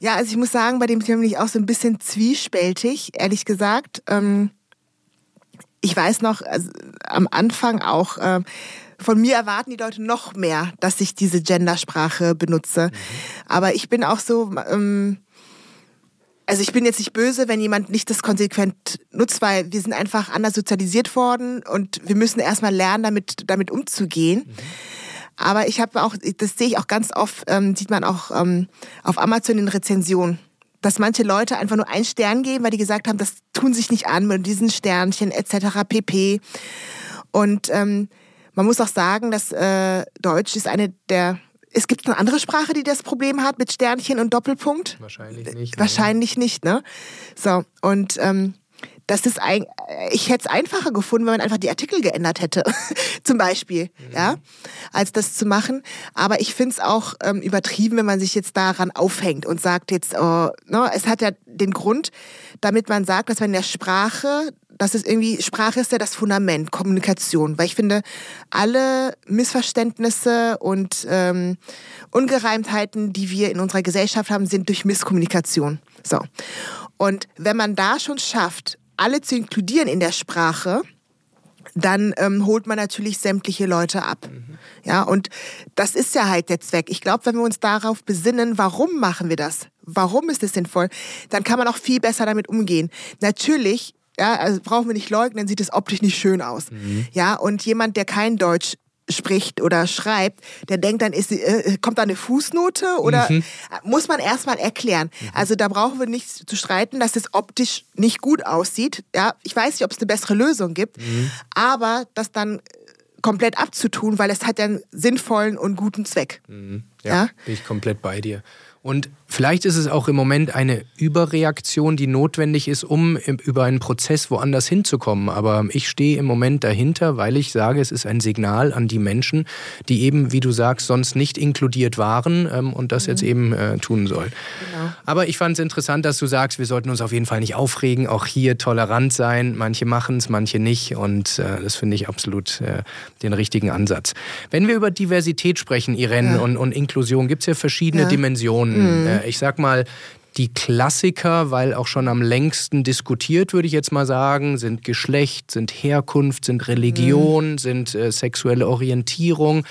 Ja, also ich muss sagen, bei dem Thema bin ich auch so ein bisschen zwiespältig, ehrlich gesagt. Ähm, ich weiß noch, also am Anfang auch, äh, von mir erwarten die Leute noch mehr, dass ich diese Gendersprache benutze. Mhm. Aber ich bin auch so, ähm, also ich bin jetzt nicht böse, wenn jemand nicht das konsequent nutzt, weil wir sind einfach anders sozialisiert worden und wir müssen erstmal lernen, damit, damit umzugehen. Mhm. Aber ich habe auch, das sehe ich auch ganz oft, ähm, sieht man auch ähm, auf Amazon in Rezensionen, dass manche Leute einfach nur einen Stern geben, weil die gesagt haben, das tun sich nicht an mit diesen Sternchen etc. pp. Und ähm, man muss auch sagen, dass äh, Deutsch ist eine der es gibt eine andere Sprache, die das Problem hat mit Sternchen und Doppelpunkt? Wahrscheinlich nicht. Ne? Wahrscheinlich nicht, ne? So, und ähm, das ist ein, ich hätte es einfacher gefunden, wenn man einfach die Artikel geändert hätte, zum Beispiel, mhm. ja, als das zu machen. Aber ich finde es auch ähm, übertrieben, wenn man sich jetzt daran aufhängt und sagt jetzt, oh, ne, es hat ja den Grund, damit man sagt, dass man in der Sprache das ist irgendwie, Sprache ist ja das Fundament, Kommunikation. Weil ich finde, alle Missverständnisse und ähm, Ungereimtheiten, die wir in unserer Gesellschaft haben, sind durch Misskommunikation. So. Und wenn man da schon schafft, alle zu inkludieren in der Sprache, dann ähm, holt man natürlich sämtliche Leute ab. Mhm. Ja, und das ist ja halt der Zweck. Ich glaube, wenn wir uns darauf besinnen, warum machen wir das? Warum ist es sinnvoll? Dann kann man auch viel besser damit umgehen. Natürlich ja, also brauchen wir nicht leugnen, sieht es optisch nicht schön aus. Mhm. Ja, und jemand, der kein Deutsch spricht oder schreibt, der denkt dann, ist, äh, kommt da eine Fußnote oder mhm. muss man erstmal erklären. Mhm. Also da brauchen wir nicht zu streiten, dass es optisch nicht gut aussieht. Ja, ich weiß nicht, ob es eine bessere Lösung gibt, mhm. aber das dann komplett abzutun, weil es hat ja einen sinnvollen und guten Zweck. Mhm. Ja, ja, bin ich komplett bei dir. Und Vielleicht ist es auch im Moment eine Überreaktion, die notwendig ist, um über einen Prozess woanders hinzukommen. Aber ich stehe im Moment dahinter, weil ich sage, es ist ein Signal an die Menschen, die eben, wie du sagst, sonst nicht inkludiert waren ähm, und das mhm. jetzt eben äh, tun sollen. Genau. Aber ich fand es interessant, dass du sagst, wir sollten uns auf jeden Fall nicht aufregen, auch hier tolerant sein. Manche machen es, manche nicht und äh, das finde ich absolut äh, den richtigen Ansatz. Wenn wir über Diversität sprechen, Irene, ja. und, und Inklusion, gibt es ja verschiedene ja. Dimensionen. Mhm. Äh, ich sag mal, die Klassiker, weil auch schon am längsten diskutiert, würde ich jetzt mal sagen, sind Geschlecht, sind Herkunft, sind Religion, mhm. sind äh, sexuelle Orientierung.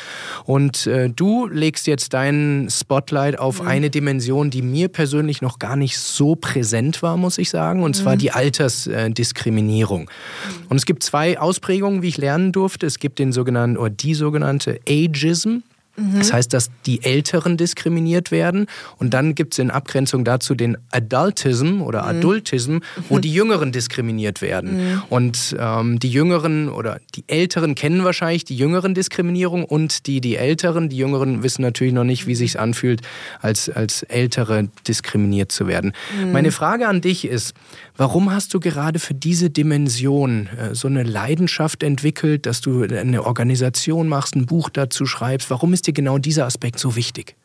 Und äh, du legst jetzt deinen Spotlight auf mhm. eine Dimension, die mir persönlich noch gar nicht so präsent war, muss ich sagen, und mhm. zwar die Altersdiskriminierung. Mhm. Und es gibt zwei Ausprägungen, wie ich lernen durfte. Es gibt den sogenannten oder die sogenannte Ageism. Mhm. Das heißt, dass die Älteren diskriminiert werden. Und dann gibt es in Abgrenzung dazu den Adultism oder mhm. Adultism, wo die Jüngeren diskriminiert werden. Mhm. Und ähm, die Jüngeren oder die Älteren kennen wahrscheinlich die jüngeren Diskriminierung und die, die Älteren, die Jüngeren wissen natürlich noch nicht, wie sich anfühlt, als, als Ältere diskriminiert zu werden. Mhm. Meine Frage an dich ist, warum hast du gerade für diese Dimension äh, so eine Leidenschaft entwickelt, dass du eine Organisation machst, ein Buch dazu schreibst? Warum ist ist dir genau dieser Aspekt so wichtig?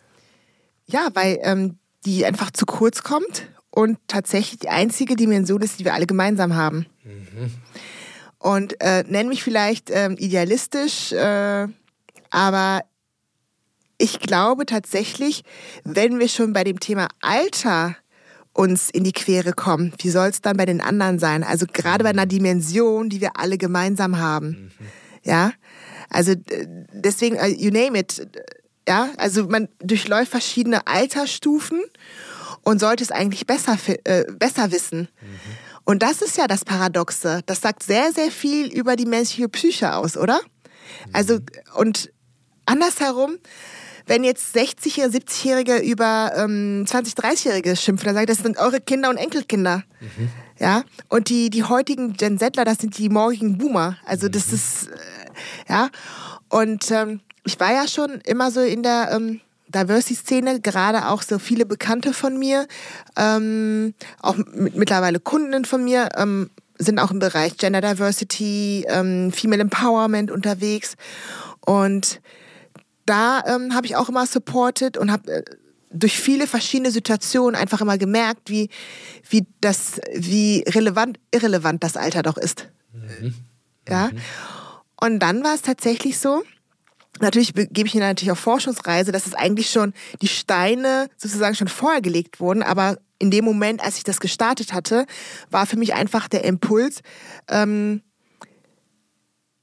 Ja, weil ähm, die einfach zu kurz kommt und tatsächlich die einzige Dimension ist, die wir alle gemeinsam haben. Mhm. Und äh, nenn mich vielleicht ähm, idealistisch, äh, aber ich glaube tatsächlich, wenn wir schon bei dem Thema Alter uns in die Quere kommen, wie soll es dann bei den anderen sein? Also gerade bei einer Dimension, die wir alle gemeinsam haben. Mhm. Ja, also deswegen, äh, you name it. Ja, also man durchläuft verschiedene Altersstufen und sollte es eigentlich besser, äh, besser wissen. Mhm. Und das ist ja das Paradoxe. Das sagt sehr, sehr viel über die menschliche Psyche aus, oder? Also, mhm. und andersherum, wenn jetzt 60-Jährige, 70-Jährige über ähm, 20-, 30-Jährige schimpfen, dann sage ich, das sind eure Kinder und Enkelkinder. Mhm. Ja, und die, die heutigen Gen Zler, das sind die morgigen Boomer. Also das mhm. ist, äh, ja. Und ähm, ich war ja schon immer so in der ähm, Diversity-Szene, gerade auch so viele Bekannte von mir, ähm, auch mittlerweile Kundinnen von mir, ähm, sind auch im Bereich Gender Diversity, ähm, Female Empowerment unterwegs. Und da ähm, habe ich auch immer supported und habe äh, durch viele verschiedene Situationen einfach immer gemerkt, wie, wie, das, wie relevant, irrelevant das Alter doch ist. Mhm. Ja. Mhm. Und dann war es tatsächlich so, natürlich gebe ich mir natürlich auf Forschungsreise, dass es eigentlich schon die Steine sozusagen schon vorher gelegt wurden, aber in dem Moment, als ich das gestartet hatte, war für mich einfach der Impuls, ähm,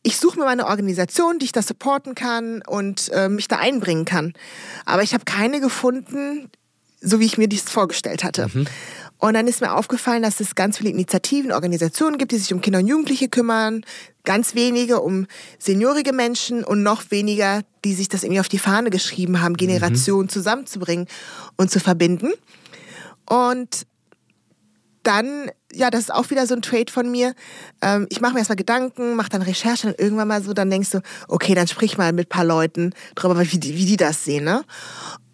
ich suche mir meine Organisation, die ich da supporten kann und äh, mich da einbringen kann. Aber ich habe keine gefunden, so wie ich mir dies vorgestellt hatte. Mhm. Und dann ist mir aufgefallen, dass es ganz viele Initiativen, Organisationen gibt, die sich um Kinder und Jugendliche kümmern, ganz wenige um seniorige Menschen und noch weniger, die sich das irgendwie auf die Fahne geschrieben haben, Generationen mhm. zusammenzubringen und zu verbinden. Und dann, ja, das ist auch wieder so ein Trade von mir. Ähm, ich mache mir erstmal Gedanken, mache dann Recherche und irgendwann mal so, dann denkst du, okay, dann sprich mal mit ein paar Leuten drüber, wie die, wie die das sehen, ne?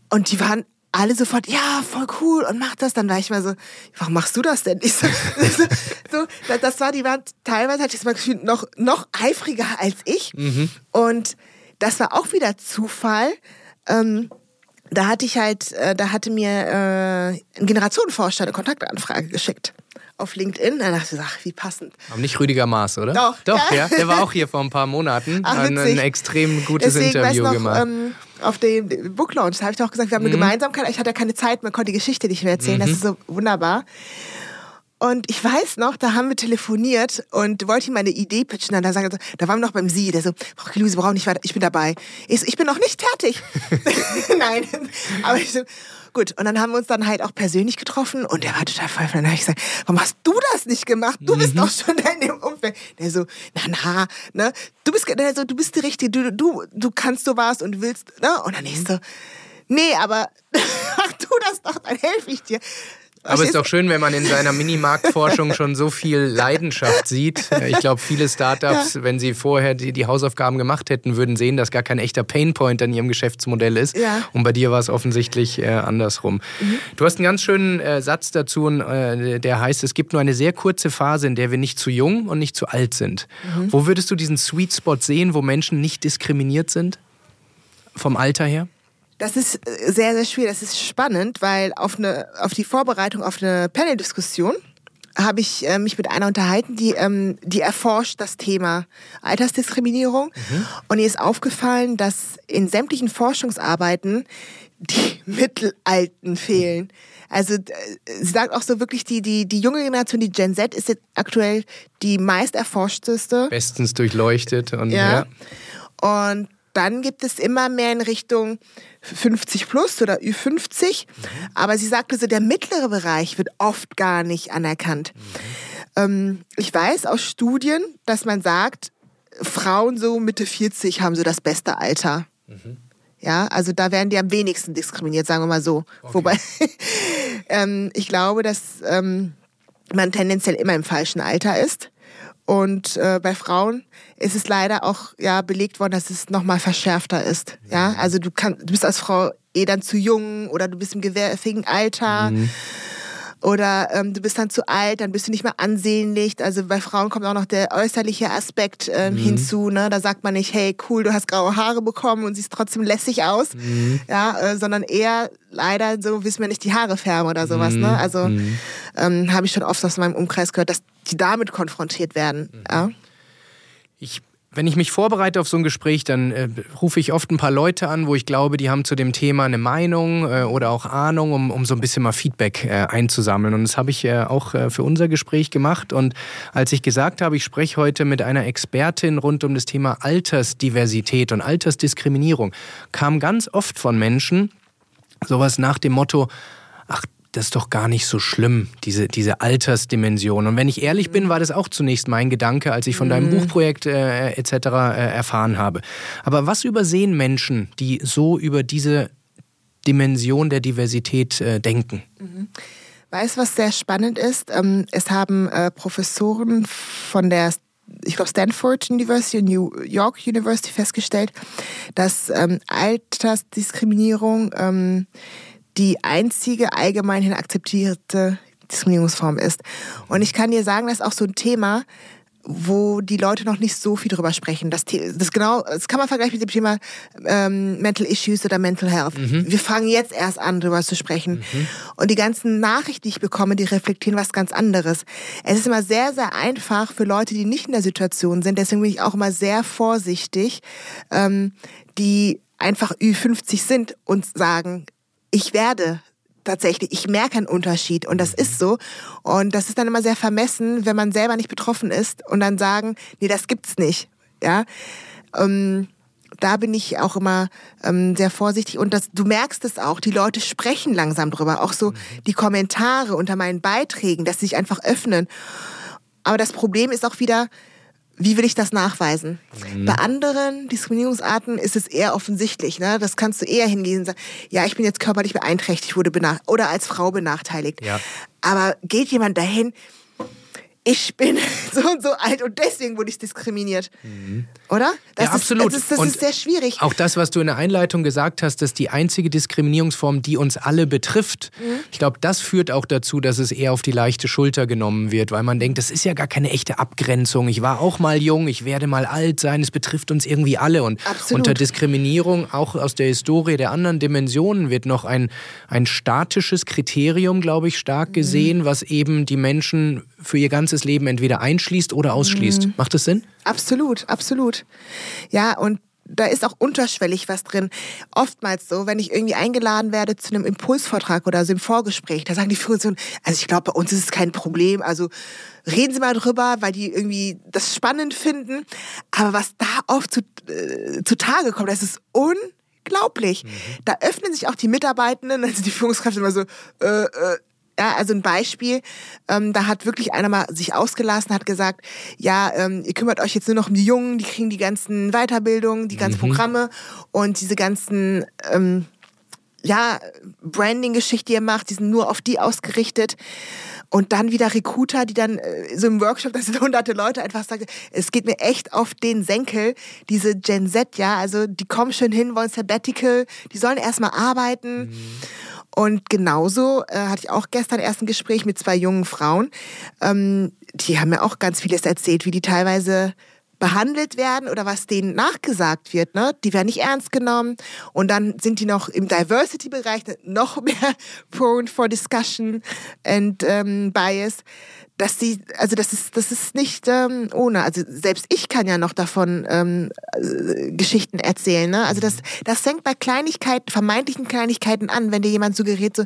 Und die waren alle sofort, ja, voll cool und mach das. Dann war ich mal so, warum machst du das denn? Ich so, so, das war, die waren teilweise, hatte ich das mal gefühlt, noch, noch eifriger als ich. Mhm. Und das war auch wieder Zufall. Ähm, da hatte ich halt, äh, da hatte mir äh, ein Generationenforscher eine Kontaktanfrage geschickt auf LinkedIn. Da dachte ich, ach, wie passend. Aber nicht Rüdiger Maas, oder? Doch. Doch, ja. ja. Der war auch hier vor ein paar Monaten. Ach, ein, ein extrem gutes Deswegen, Interview noch, gemacht. Ähm, auf dem Book Launch, da habe ich doch gesagt, wir haben eine mhm. Gemeinsamkeit. Ich hatte ja keine Zeit mehr, konnte die Geschichte nicht mehr erzählen. Mhm. Das ist so wunderbar. Und ich weiß noch, da haben wir telefoniert und wollte ihm meine Idee pitchen. Und da, sagt er, da waren wir noch beim Sie. Der so, Frau Luise, brauchen nicht weiter, ich bin dabei. Ich, so, ich bin noch nicht fertig. Nein. Aber ich so, gut. Und dann haben wir uns dann halt auch persönlich getroffen und der war total voll. Und dann habe ich gesagt, warum hast du das nicht gemacht? Du bist mhm. doch schon in dem Umfeld. Der so, na, na, ne? Du bist, der so, du bist die Richtige. Du, du, du kannst sowas und willst, ne? Und dann ich so, nee, aber mach du das doch, dann helfe ich dir. Aber es ist doch schön, wenn man in seiner Minimarktforschung schon so viel Leidenschaft sieht. Ich glaube, viele Startups, ja. wenn sie vorher die, die, Hausaufgaben gemacht hätten, würden sehen, dass gar kein echter Painpoint an ihrem Geschäftsmodell ist. Ja. Und bei dir war es offensichtlich äh, andersrum. Mhm. Du hast einen ganz schönen äh, Satz dazu, äh, der heißt, es gibt nur eine sehr kurze Phase, in der wir nicht zu jung und nicht zu alt sind. Mhm. Wo würdest du diesen Sweet Spot sehen, wo Menschen nicht diskriminiert sind? Vom Alter her? Das ist äh, sehr, sehr schwierig. Das ist spannend, weil auf, eine, auf die Vorbereitung auf eine Panel-Diskussion habe ich äh, mich mit einer unterhalten, die, ähm, die erforscht das Thema Altersdiskriminierung. Mhm. Und ihr ist aufgefallen, dass in sämtlichen Forschungsarbeiten die Mittelalten fehlen. Also sie sagt auch so wirklich, die, die, die junge Generation, die Gen Z, ist jetzt aktuell die meist erforschteste. Bestens durchleuchtet. Und, ja. ja. und dann gibt es immer mehr in Richtung 50 plus oder Ü50. Mhm. Aber sie sagte so, der mittlere Bereich wird oft gar nicht anerkannt. Mhm. Ähm, ich weiß aus Studien, dass man sagt, Frauen so Mitte 40 haben so das beste Alter. Mhm. Ja, also da werden die am wenigsten diskriminiert, sagen wir mal so. Okay. Wobei ähm, ich glaube, dass ähm, man tendenziell immer im falschen Alter ist. Und äh, bei Frauen ist es leider auch ja belegt worden, dass es noch mal verschärfter ist. Ja, also du kannst, du bist als Frau eh dann zu jung oder du bist im gewärtigen Alter. Mhm. Oder ähm, du bist dann zu alt, dann bist du nicht mehr ansehnlich. Also bei Frauen kommt auch noch der äußerliche Aspekt ähm, mhm. hinzu. Ne? Da sagt man nicht, hey, cool, du hast graue Haare bekommen und siehst trotzdem lässig aus. Mhm. Ja, äh, sondern eher leider so, wissen wir nicht die Haare färben oder sowas. Ne? Mhm. Also mhm. ähm, habe ich schon oft aus meinem Umkreis gehört, dass die damit konfrontiert werden. Mhm. Ja? Ich wenn ich mich vorbereite auf so ein Gespräch, dann äh, rufe ich oft ein paar Leute an, wo ich glaube, die haben zu dem Thema eine Meinung äh, oder auch Ahnung, um, um so ein bisschen mal Feedback äh, einzusammeln. Und das habe ich äh, auch äh, für unser Gespräch gemacht. Und als ich gesagt habe, ich spreche heute mit einer Expertin rund um das Thema Altersdiversität und Altersdiskriminierung, kam ganz oft von Menschen sowas nach dem Motto, ach, das ist doch gar nicht so schlimm, diese, diese Altersdimension. Und wenn ich ehrlich bin, war das auch zunächst mein Gedanke, als ich von deinem mhm. Buchprojekt äh, etc. Äh, erfahren habe. Aber was übersehen Menschen, die so über diese Dimension der Diversität äh, denken? Mhm. Weißt du, was sehr spannend ist? Ähm, es haben äh, Professoren von der ich glaube, Stanford University und New York University festgestellt, dass ähm, Altersdiskriminierung ähm, die einzige allgemeinhin akzeptierte Diskriminierungsform ist. Und ich kann dir sagen, das ist auch so ein Thema, wo die Leute noch nicht so viel drüber sprechen. Das, das genau, das kann man vergleichen mit dem Thema ähm, Mental Issues oder Mental Health. Mhm. Wir fangen jetzt erst an, darüber zu sprechen. Mhm. Und die ganzen Nachrichten, die ich bekomme, die reflektieren was ganz anderes. Es ist immer sehr, sehr einfach für Leute, die nicht in der Situation sind. Deswegen bin ich auch immer sehr vorsichtig, ähm, die einfach Ü50 sind und sagen, ich werde tatsächlich, ich merke einen Unterschied und das ist so. Und das ist dann immer sehr vermessen, wenn man selber nicht betroffen ist und dann sagen, nee, das gibt's nicht. Ja. Ähm, da bin ich auch immer ähm, sehr vorsichtig und das, du merkst es auch, die Leute sprechen langsam drüber, auch so mhm. die Kommentare unter meinen Beiträgen, dass sie sich einfach öffnen. Aber das Problem ist auch wieder, wie will ich das nachweisen? Mhm. Bei anderen Diskriminierungsarten ist es eher offensichtlich. Ne? Das kannst du eher hingehen und sagen, ja, ich bin jetzt körperlich beeinträchtigt, wurde benach oder als Frau benachteiligt. Ja. Aber geht jemand dahin, ich bin so und so alt und deswegen wurde ich diskriminiert. Mhm. Oder? Das ja, absolut. Ist, das, ist, das ist sehr schwierig. Auch das, was du in der Einleitung gesagt hast, dass die einzige Diskriminierungsform, die uns alle betrifft, mhm. ich glaube, das führt auch dazu, dass es eher auf die leichte Schulter genommen wird, weil man denkt, das ist ja gar keine echte Abgrenzung. Ich war auch mal jung, ich werde mal alt sein, es betrifft uns irgendwie alle. Und absolut. unter Diskriminierung, auch aus der Historie der anderen Dimensionen, wird noch ein, ein statisches Kriterium, glaube ich, stark gesehen, mhm. was eben die Menschen für ihr ganzes Leben entweder einschließt oder ausschließt. Mhm. Macht das Sinn? Absolut, absolut. Ja, und da ist auch unterschwellig was drin. Oftmals so, wenn ich irgendwie eingeladen werde zu einem Impulsvortrag oder so im Vorgespräch, da sagen die Führungspersonen, also ich glaube, bei uns ist es kein Problem, also reden Sie mal drüber, weil die irgendwie das spannend finden. Aber was da oft zu, äh, zutage kommt, das ist unglaublich. Mhm. Da öffnen sich auch die Mitarbeitenden, also die Führungskräfte immer so, äh, äh, ja, also ein Beispiel, ähm, da hat wirklich einer mal sich ausgelassen, hat gesagt, ja, ähm, ihr kümmert euch jetzt nur noch um die Jungen, die kriegen die ganzen Weiterbildungen, die ganzen mhm. Programme und diese ganzen ähm, ja, Branding-Geschichte, die ihr macht, die sind nur auf die ausgerichtet. Und dann wieder Recruiter, die dann äh, so im Workshop, da sind hunderte Leute, einfach sagen, es geht mir echt auf den Senkel, diese Gen Z, ja, also die kommen schön hin, wollen Sabbatical, die sollen erstmal arbeiten. Mhm. Und genauso äh, hatte ich auch gestern erst ein Gespräch mit zwei jungen Frauen. Ähm, die haben mir auch ganz vieles erzählt, wie die teilweise behandelt werden oder was denen nachgesagt wird. Ne? Die werden nicht ernst genommen und dann sind die noch im Diversity-Bereich noch mehr prone for discussion and ähm, bias dass sie, also das ist, das ist nicht ähm, ohne. Also selbst ich kann ja noch davon ähm, äh, Geschichten erzählen. Ne? Also das, das fängt bei Kleinigkeiten, vermeintlichen Kleinigkeiten an, wenn dir jemand suggeriert so,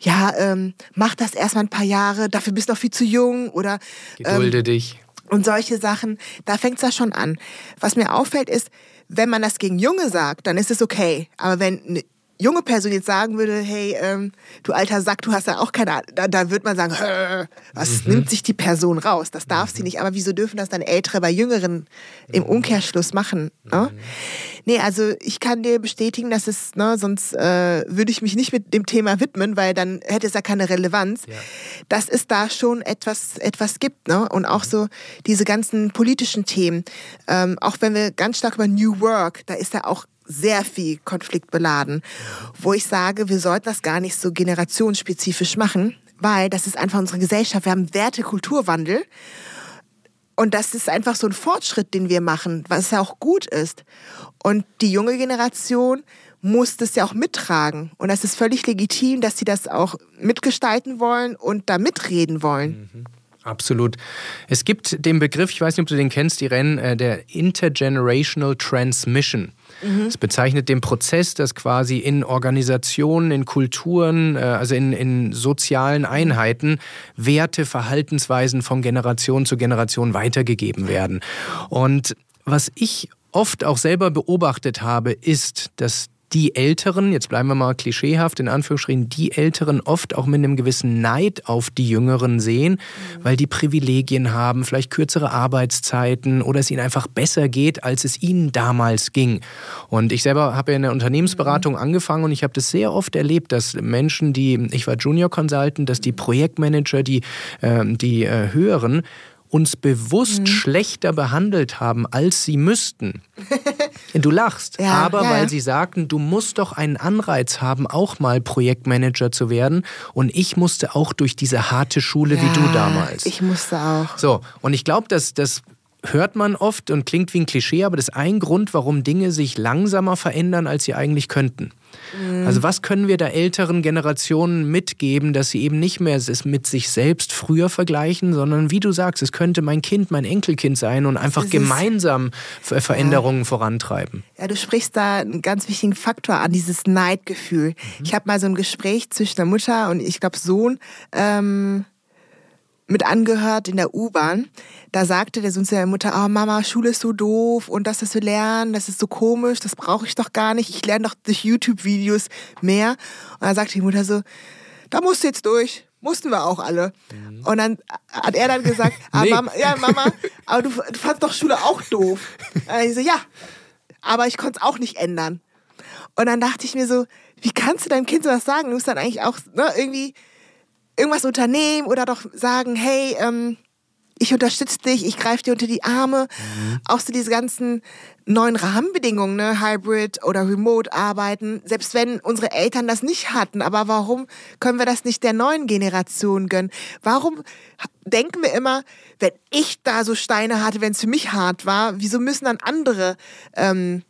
ja, ähm, mach das erstmal ein paar Jahre, dafür bist du noch viel zu jung oder Gedulde ähm, dich. Und solche Sachen, da fängt es ja schon an. Was mir auffällt ist, wenn man das gegen Junge sagt, dann ist es okay. Aber wenn junge Person jetzt sagen würde, hey, ähm, du alter Sack, du hast ja auch keine Ahnung, da, da würde man sagen, was mhm. nimmt sich die Person raus? Das darf mhm. sie nicht. Aber wieso dürfen das dann Ältere bei Jüngeren im Umkehrschluss machen? Ne? Mhm. Nee, also ich kann dir bestätigen, dass es, ne, sonst äh, würde ich mich nicht mit dem Thema widmen, weil dann hätte es ja keine Relevanz, ja. dass es da schon etwas, etwas gibt. Ne? Und auch so diese ganzen politischen Themen, ähm, auch wenn wir ganz stark über New Work, da ist ja auch sehr viel konfliktbeladen, wo ich sage, wir sollten das gar nicht so generationsspezifisch machen, weil das ist einfach unsere Gesellschaft. Wir haben Werte, Kulturwandel. Und das ist einfach so ein Fortschritt, den wir machen, was ja auch gut ist. Und die junge Generation muss das ja auch mittragen. Und das ist völlig legitim, dass sie das auch mitgestalten wollen und da mitreden wollen. Mhm. Absolut. Es gibt den Begriff, ich weiß nicht, ob du den kennst, Irene, äh, der Intergenerational Transmission. Mhm. Es bezeichnet den Prozess, dass quasi in Organisationen, in Kulturen, äh, also in, in sozialen Einheiten Werte, Verhaltensweisen von Generation zu Generation weitergegeben werden. Und was ich oft auch selber beobachtet habe, ist, dass die Älteren, jetzt bleiben wir mal klischeehaft in Anführungsstrichen, die Älteren oft auch mit einem gewissen Neid auf die Jüngeren sehen, mhm. weil die Privilegien haben, vielleicht kürzere Arbeitszeiten oder es ihnen einfach besser geht, als es ihnen damals ging. Und ich selber habe ja in der Unternehmensberatung mhm. angefangen und ich habe das sehr oft erlebt, dass Menschen, die, ich war Junior Consultant, dass die Projektmanager, die, äh, die äh, höheren, uns bewusst mhm. schlechter behandelt haben, als sie müssten. Du lachst, ja, aber ja. weil sie sagten, du musst doch einen Anreiz haben, auch mal Projektmanager zu werden. Und ich musste auch durch diese harte Schule ja, wie du damals. Ich musste auch. So, und ich glaube, dass das hört man oft und klingt wie ein Klischee, aber das ist ein Grund, warum Dinge sich langsamer verändern, als sie eigentlich könnten. Mhm. Also was können wir der älteren Generationen mitgeben, dass sie eben nicht mehr es mit sich selbst früher vergleichen, sondern wie du sagst, es könnte mein Kind, mein Enkelkind sein und einfach das gemeinsam Veränderungen ja. vorantreiben. Ja, du sprichst da einen ganz wichtigen Faktor an, dieses Neidgefühl. Mhm. Ich habe mal so ein Gespräch zwischen der Mutter und ich glaube Sohn ähm, mit angehört in der U-Bahn. Da sagte der Sohn zu der Mutter, oh Mama, Schule ist so doof und das, was wir lernen, das ist so komisch, das brauche ich doch gar nicht. Ich lerne doch durch YouTube-Videos mehr. Und dann sagte die Mutter so, da musst du jetzt durch. Mussten wir auch alle. Mhm. Und dann hat er dann gesagt, ah, nee. Mama, ja, Mama, aber du, du fandst doch Schule auch doof. Und ich so, ja, aber ich konnte es auch nicht ändern. Und dann dachte ich mir so, wie kannst du deinem Kind sowas sagen? Du musst dann eigentlich auch ne, irgendwie irgendwas unternehmen oder doch sagen, hey, ähm, ich unterstütze dich, ich greife dir unter die Arme. Mhm. Auch so diese ganzen neuen Rahmenbedingungen, ne? Hybrid oder Remote arbeiten, selbst wenn unsere Eltern das nicht hatten. Aber warum können wir das nicht der neuen Generation gönnen? Warum denken wir immer, wenn ich da so Steine hatte, wenn es für mich hart war, wieso müssen dann andere ähm,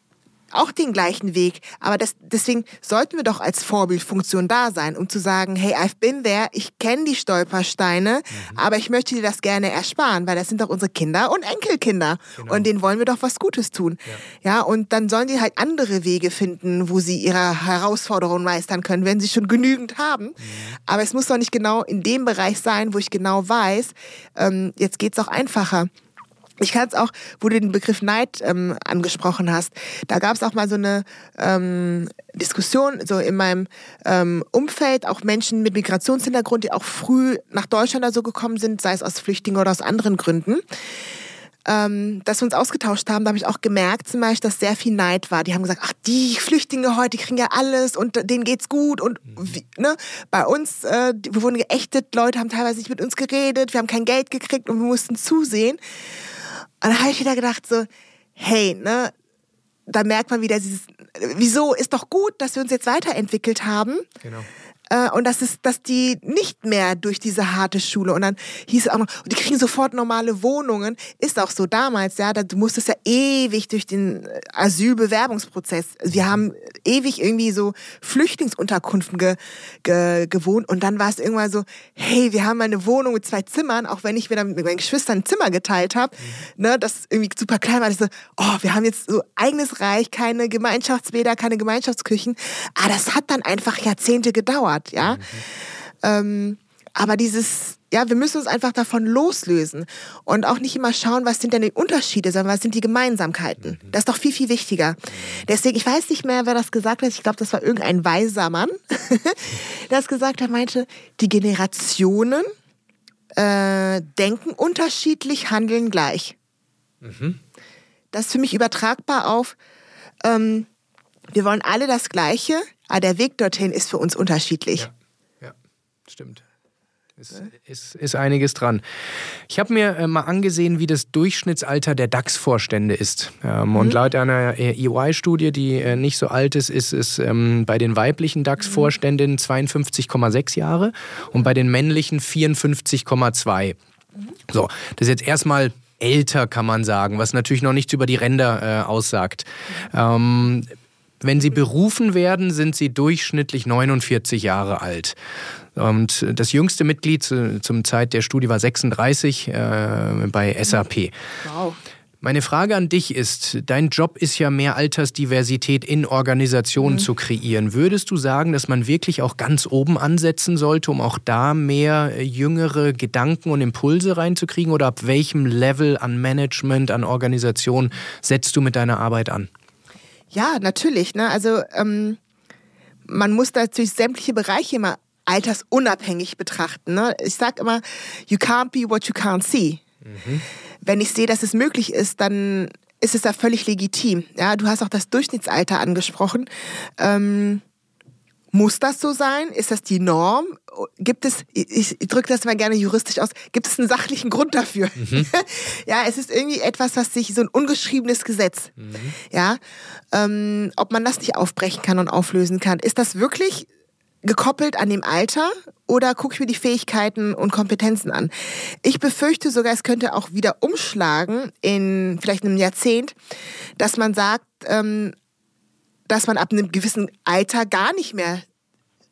auch den gleichen Weg. Aber das, deswegen sollten wir doch als Vorbildfunktion da sein, um zu sagen, hey, I've been there, ich kenne die Stolpersteine, mhm. aber ich möchte dir das gerne ersparen, weil das sind doch unsere Kinder und Enkelkinder. Genau. Und denen wollen wir doch was Gutes tun. Ja. ja, und dann sollen die halt andere Wege finden, wo sie ihre Herausforderungen meistern können, wenn sie schon genügend haben. Mhm. Aber es muss doch nicht genau in dem Bereich sein, wo ich genau weiß, ähm, jetzt geht's auch einfacher. Ich kann es auch, wo du den Begriff Neid ähm, angesprochen hast, da gab es auch mal so eine ähm, Diskussion, so in meinem ähm, Umfeld, auch Menschen mit Migrationshintergrund, die auch früh nach Deutschland oder so gekommen sind, sei es aus Flüchtlingen oder aus anderen Gründen. ähm, dass wir uns ausgetauscht haben, da habe ich auch gemerkt zum Beispiel, dass sehr viel Neid war. Die haben gesagt, ach, die Flüchtlinge heute, die kriegen ja alles und denen geht's gut. Und wie, ne? bei uns, äh, wir wurden geächtet, Leute haben teilweise nicht mit uns geredet, wir haben kein Geld gekriegt und wir mussten zusehen. Und da habe ich wieder gedacht so, hey, ne, da merkt man wieder dieses, wieso ist doch gut, dass wir uns jetzt weiterentwickelt haben. Genau. Äh, und das ist, dass die nicht mehr durch diese harte Schule und dann hieß es auch noch, die kriegen sofort normale Wohnungen. Ist auch so damals, ja, du musstest ja ewig durch den äh, Asylbewerbungsprozess. Wir haben ewig irgendwie so Flüchtlingsunterkünften ge, ge, gewohnt und dann war es irgendwann so, hey, wir haben eine Wohnung mit zwei Zimmern, auch wenn ich mir dann mit meinen Geschwistern ein Zimmer geteilt habe, mhm. ne, das irgendwie super klein war. Ich so, oh, wir haben jetzt so eigenes Reich, keine Gemeinschaftsbäder, keine Gemeinschaftsküchen. Aber ah, das hat dann einfach Jahrzehnte gedauert hat, ja. Mhm. Ähm, aber dieses, ja, wir müssen uns einfach davon loslösen und auch nicht immer schauen, was sind denn die Unterschiede, sondern was sind die Gemeinsamkeiten. Mhm. Das ist doch viel, viel wichtiger. Deswegen, ich weiß nicht mehr, wer das gesagt hat. Ich glaube, das war irgendein weiser Mann, der das gesagt hat, meinte, die Generationen äh, denken unterschiedlich, handeln gleich. Mhm. Das ist für mich übertragbar auf, ähm, wir wollen alle das Gleiche, aber der Weg dorthin ist für uns unterschiedlich. Ja, ja stimmt. Ist, ist, ist, einiges dran. Ich habe mir äh, mal angesehen, wie das Durchschnittsalter der DAX-Vorstände ist. Ähm, mhm. Und laut einer EY-Studie, die äh, nicht so alt ist, ist es ähm, bei den weiblichen DAX-Vorständen 52,6 Jahre und bei den männlichen 54,2. Mhm. So, das ist jetzt erstmal älter, kann man sagen, was natürlich noch nichts über die Ränder äh, aussagt. Ähm, wenn sie berufen werden, sind sie durchschnittlich 49 Jahre alt. Und das jüngste Mitglied zum Zeit der Studie war 36 äh, bei SAP. Wow. Meine Frage an dich ist, dein Job ist ja mehr Altersdiversität in Organisationen mhm. zu kreieren. Würdest du sagen, dass man wirklich auch ganz oben ansetzen sollte, um auch da mehr jüngere Gedanken und Impulse reinzukriegen? Oder ab welchem Level an Management, an Organisation setzt du mit deiner Arbeit an? Ja, natürlich. Ne? Also ähm, man muss natürlich sämtliche Bereiche immer altersunabhängig betrachten. Ne? Ich sage immer, you can't be what you can't see. Mhm. Wenn ich sehe, dass es möglich ist, dann ist es ja völlig legitim. Ja, du hast auch das Durchschnittsalter angesprochen. Ähm, muss das so sein? Ist das die Norm? Gibt es, ich, ich drücke das mal gerne juristisch aus, gibt es einen sachlichen Grund dafür? Mhm. ja, es ist irgendwie etwas, was sich, so ein ungeschriebenes Gesetz. Mhm. Ja, ähm, ob man das nicht aufbrechen kann und auflösen kann. Ist das wirklich gekoppelt an dem Alter oder gucke ich mir die Fähigkeiten und Kompetenzen an? Ich befürchte sogar, es könnte auch wieder umschlagen in vielleicht einem Jahrzehnt, dass man sagt, ähm, dass man ab einem gewissen Alter gar nicht mehr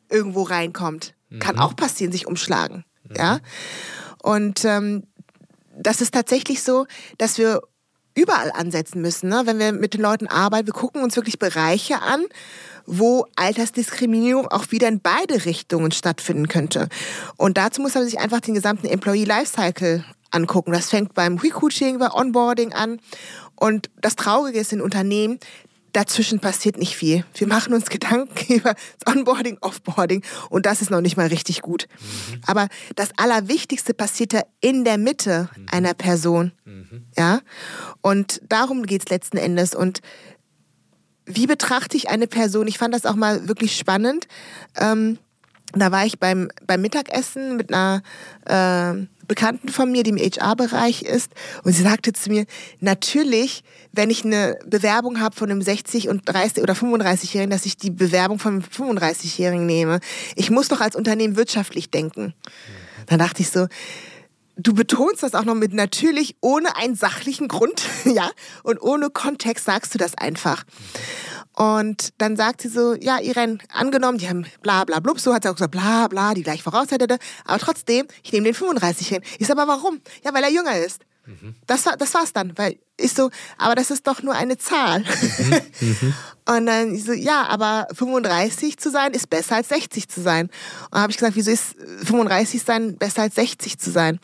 irgendwo reinkommt. Mhm. Kann auch passieren, sich umschlagen. Mhm. Ja. Und ähm, das ist tatsächlich so, dass wir überall ansetzen müssen, ne? wenn wir mit den Leuten arbeiten. Wir gucken uns wirklich Bereiche an, wo Altersdiskriminierung auch wieder in beide Richtungen stattfinden könnte. Und dazu muss man sich einfach den gesamten Employee Lifecycle angucken. Das fängt beim Recruiting, bei Onboarding an. Und das Traurige ist in Unternehmen, dazwischen passiert nicht viel. Wir machen uns Gedanken über das Onboarding, Offboarding und das ist noch nicht mal richtig gut. Mhm. Aber das Allerwichtigste passiert ja in der Mitte mhm. einer Person. Mhm. Ja? Und darum geht es letzten Endes. Und wie betrachte ich eine Person? Ich fand das auch mal wirklich spannend. Ähm, da war ich beim, beim Mittagessen mit einer äh, Bekannten von mir, die im HR-Bereich ist, und sie sagte zu mir, natürlich, wenn ich eine Bewerbung habe von einem 60 und 30 oder 35-Jährigen, dass ich die Bewerbung von einem 35-Jährigen nehme. Ich muss doch als Unternehmen wirtschaftlich denken. Dann dachte ich so, du betonst das auch noch mit natürlich, ohne einen sachlichen Grund, ja, und ohne Kontext sagst du das einfach. Und dann sagt sie so, ja, Irene, angenommen, die haben bla bla blub, so hat sie auch gesagt, bla bla, die gleich voraussetzte, aber trotzdem, ich nehme den 35 hin. Ich sage, aber warum? Ja, weil er jünger ist. Mhm. Das, war, das war's dann, weil ich so, aber das ist doch nur eine Zahl. Mhm. Mhm. Und dann ich so, ja, aber 35 zu sein ist besser als 60 zu sein. Und dann habe ich gesagt, wieso ist 35 sein besser als 60 zu sein?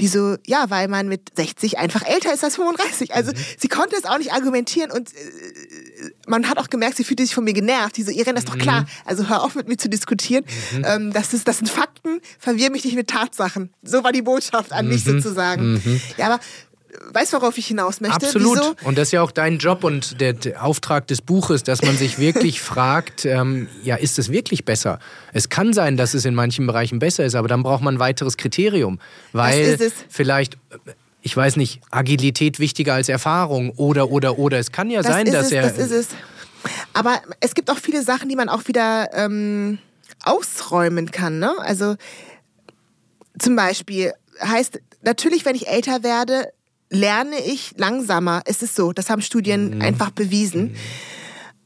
Die so, ja, weil man mit 60 einfach älter ist als 35. Also mhm. sie konnte es auch nicht argumentieren und äh, man hat auch gemerkt, sie fühlte sich von mir genervt. Die so, Irene, das ist doch klar. Mhm. Also hör auf mit mir zu diskutieren. Mhm. Ähm, das, ist, das sind Fakten, verwirr mich nicht mit Tatsachen. So war die Botschaft an mich sozusagen. Ja, aber weißt, worauf ich hinaus möchte? Absolut. Wieso? Und das ist ja auch dein Job und der, der Auftrag des Buches, dass man sich wirklich fragt, ähm, ja, ist es wirklich besser? Es kann sein, dass es in manchen Bereichen besser ist, aber dann braucht man ein weiteres Kriterium. Weil vielleicht ich weiß nicht, Agilität wichtiger als Erfahrung oder, oder, oder. Es kann ja das sein, dass es, er. Das ist es. Aber es gibt auch viele Sachen, die man auch wieder ähm, ausräumen kann. Ne? Also zum Beispiel heißt natürlich, wenn ich älter werde, lerne ich langsamer. Es ist so, das haben Studien mhm. einfach bewiesen. Mhm.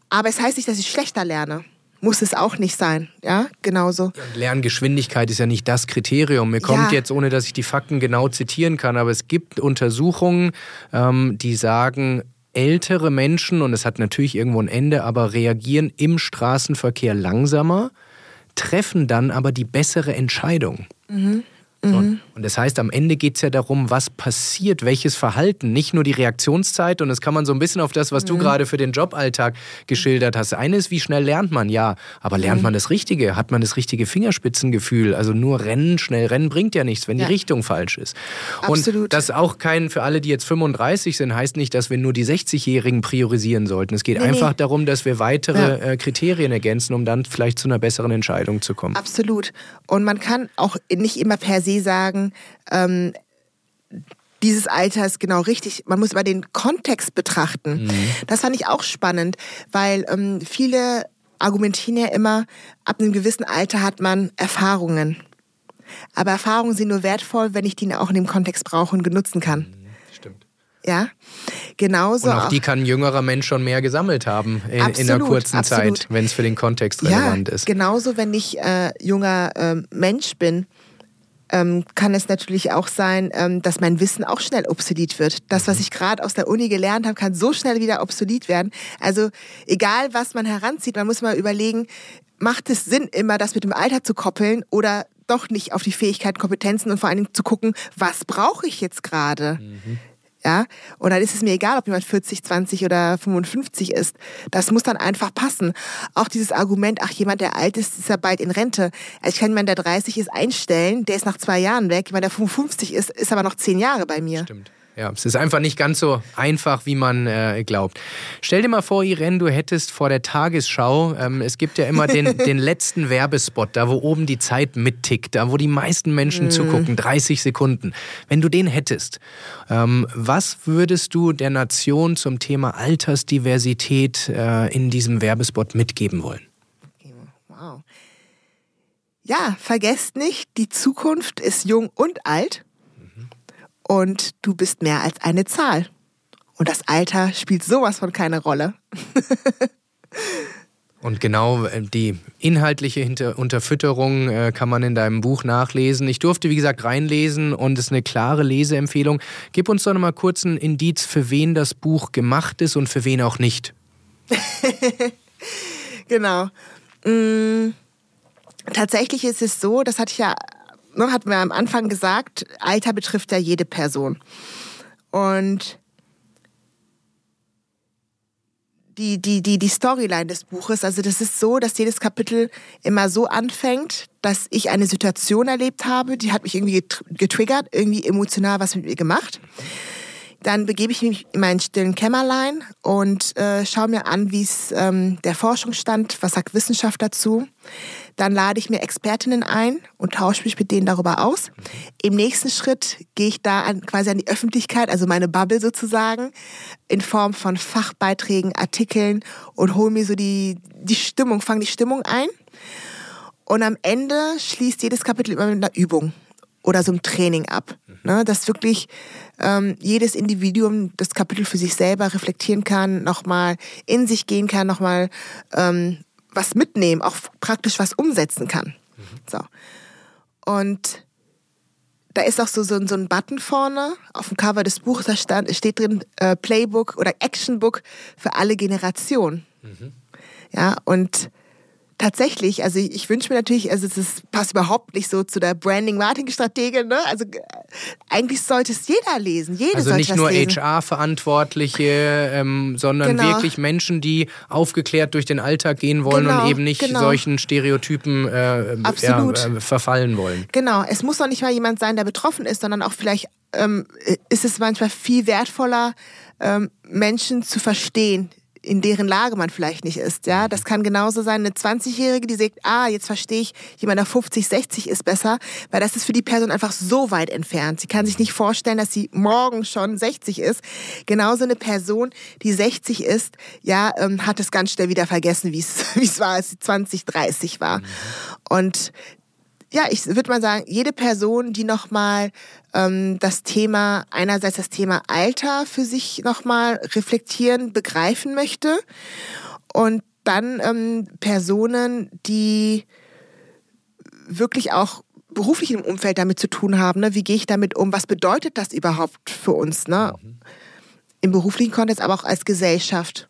Aber es heißt nicht, dass ich schlechter lerne. Muss es auch nicht sein, ja, genauso. Lerngeschwindigkeit ist ja nicht das Kriterium. Mir kommt ja. jetzt, ohne dass ich die Fakten genau zitieren kann, aber es gibt Untersuchungen, ähm, die sagen, ältere Menschen, und es hat natürlich irgendwo ein Ende, aber reagieren im Straßenverkehr langsamer, treffen dann aber die bessere Entscheidung. Mhm. Mhm. Und das heißt, am Ende geht es ja darum, was passiert, welches Verhalten, nicht nur die Reaktionszeit. Und das kann man so ein bisschen auf das, was mhm. du gerade für den Joballtag geschildert hast. Eine ist, wie schnell lernt man? Ja, aber lernt mhm. man das Richtige? Hat man das richtige Fingerspitzengefühl? Also nur rennen, schnell rennen bringt ja nichts, wenn ja. die Richtung falsch ist. Absolut. Und das auch kein, für alle, die jetzt 35 sind, heißt nicht, dass wir nur die 60-Jährigen priorisieren sollten. Es geht nee, einfach nee. darum, dass wir weitere ja. Äh, Kriterien ergänzen, um dann vielleicht zu einer besseren Entscheidung zu kommen. Absolut. Und man kann auch nicht immer per se se sagen, ähm, dieses Alter ist genau richtig. Man muss aber den Kontext betrachten. Mhm. Das fand ich auch spannend, weil ähm, viele argumentieren ja immer, ab einem gewissen Alter hat man Erfahrungen. Aber Erfahrungen sind nur wertvoll, wenn ich die auch in dem Kontext brauche und genutzen kann. Mhm, stimmt. Ja, genauso. Und auch, die kann ein jüngerer Mensch schon mehr gesammelt haben in, absolut, in einer kurzen absolut. Zeit, wenn es für den Kontext relevant ja, ist. Genauso, wenn ich äh, junger äh, Mensch bin ähm, kann es natürlich auch sein, ähm, dass mein Wissen auch schnell obsolet wird. Das, was mhm. ich gerade aus der Uni gelernt habe, kann so schnell wieder obsolet werden. Also egal, was man heranzieht, man muss mal überlegen, macht es Sinn, immer das mit dem Alter zu koppeln oder doch nicht auf die Fähigkeiten, Kompetenzen und vor allen Dingen zu gucken, was brauche ich jetzt gerade? Mhm. Ja, und dann ist es mir egal, ob jemand 40, 20 oder 55 ist. Das muss dann einfach passen. Auch dieses Argument, ach, jemand, der alt ist, ist ja bald in Rente. Also ich kann jemanden, der 30 ist, einstellen, der ist nach zwei Jahren weg. Jemand, der 55 ist, ist aber noch zehn Jahre bei mir. Stimmt. Ja, es ist einfach nicht ganz so einfach, wie man äh, glaubt. Stell dir mal vor, Irene, du hättest vor der Tagesschau, ähm, es gibt ja immer den, den letzten Werbespot, da wo oben die Zeit mittickt, da wo die meisten Menschen mm. zugucken, 30 Sekunden. Wenn du den hättest, ähm, was würdest du der Nation zum Thema Altersdiversität äh, in diesem Werbespot mitgeben wollen? Wow. Ja, vergesst nicht, die Zukunft ist jung und alt und du bist mehr als eine Zahl. Und das Alter spielt sowas von keine Rolle. Und genau äh, die inhaltliche Unterfütterung äh, kann man in deinem Buch nachlesen. Ich durfte, wie gesagt, reinlesen und es ist eine klare Leseempfehlung. Gib uns doch noch mal kurz ein Indiz, für wen das Buch gemacht ist und für wen auch nicht. genau. Mm, tatsächlich ist es so, das hatte ich ja ne, hatten wir am Anfang gesagt, Alter betrifft ja jede Person. Und die, die, die, die Storyline des Buches, also das ist so, dass jedes Kapitel immer so anfängt, dass ich eine Situation erlebt habe, die hat mich irgendwie getriggert, irgendwie emotional was mit mir gemacht. Dann begebe ich mich in meinen stillen Kämmerlein und äh, schaue mir an, wie es ähm, der Forschungsstand, was sagt Wissenschaft dazu. Dann lade ich mir Expertinnen ein und tausche mich mit denen darüber aus. Im nächsten Schritt gehe ich da an, quasi an die Öffentlichkeit, also meine Bubble sozusagen, in Form von Fachbeiträgen, Artikeln und hole mir so die, die Stimmung, fange die Stimmung ein. Und am Ende schließt jedes Kapitel immer mit einer Übung oder so einem Training ab. Ne, dass wirklich ähm, jedes Individuum das Kapitel für sich selber reflektieren kann, nochmal in sich gehen kann, nochmal ähm, was mitnehmen, auch praktisch was umsetzen kann. Mhm. So. Und da ist auch so, so, so ein Button vorne auf dem Cover des Buches, da stand, steht drin äh, Playbook oder Actionbook für alle Generationen. Mhm. Ja, und tatsächlich, also ich, ich wünsche mir natürlich, also es passt überhaupt nicht so zu der Branding-Marketing-Strategie, ne? Also äh, eigentlich sollte es jeder lesen, jede Also nicht nur. HR-Verantwortliche, ähm, sondern Genau. wirklich Menschen, die aufgeklärt durch den Alltag gehen wollen Genau, und eben nicht genau. solchen Stereotypen äh. Ja, äh, verfallen wollen. Genau, es muss doch nicht mal jemand sein, der betroffen ist, sondern auch vielleicht ähm, ist es manchmal viel wertvoller, ähm, Menschen zu verstehen, in deren Lage man vielleicht nicht ist. Ja, das kann genauso sein, eine 20-Jährige, die sagt, ah, jetzt verstehe ich, jemand, der 50, 60 ist besser, weil das ist für die Person einfach so weit entfernt. Sie kann sich nicht vorstellen, dass sie morgen schon 60 ist. Genauso eine Person, die 60 ist, ja, ähm, hat es ganz schnell wieder vergessen, wie es war, als sie 20, 30 war. Und ja, ich würde mal sagen, jede Person, die nochmal ähm, das Thema, einerseits das Thema Alter für sich nochmal reflektieren, begreifen möchte und dann ähm, Personen, die wirklich auch beruflich im Umfeld damit zu tun haben. Ne? Wie gehe ich damit um? Was bedeutet das überhaupt für uns? Ne? Im beruflichen Kontext, aber auch als Gesellschaft.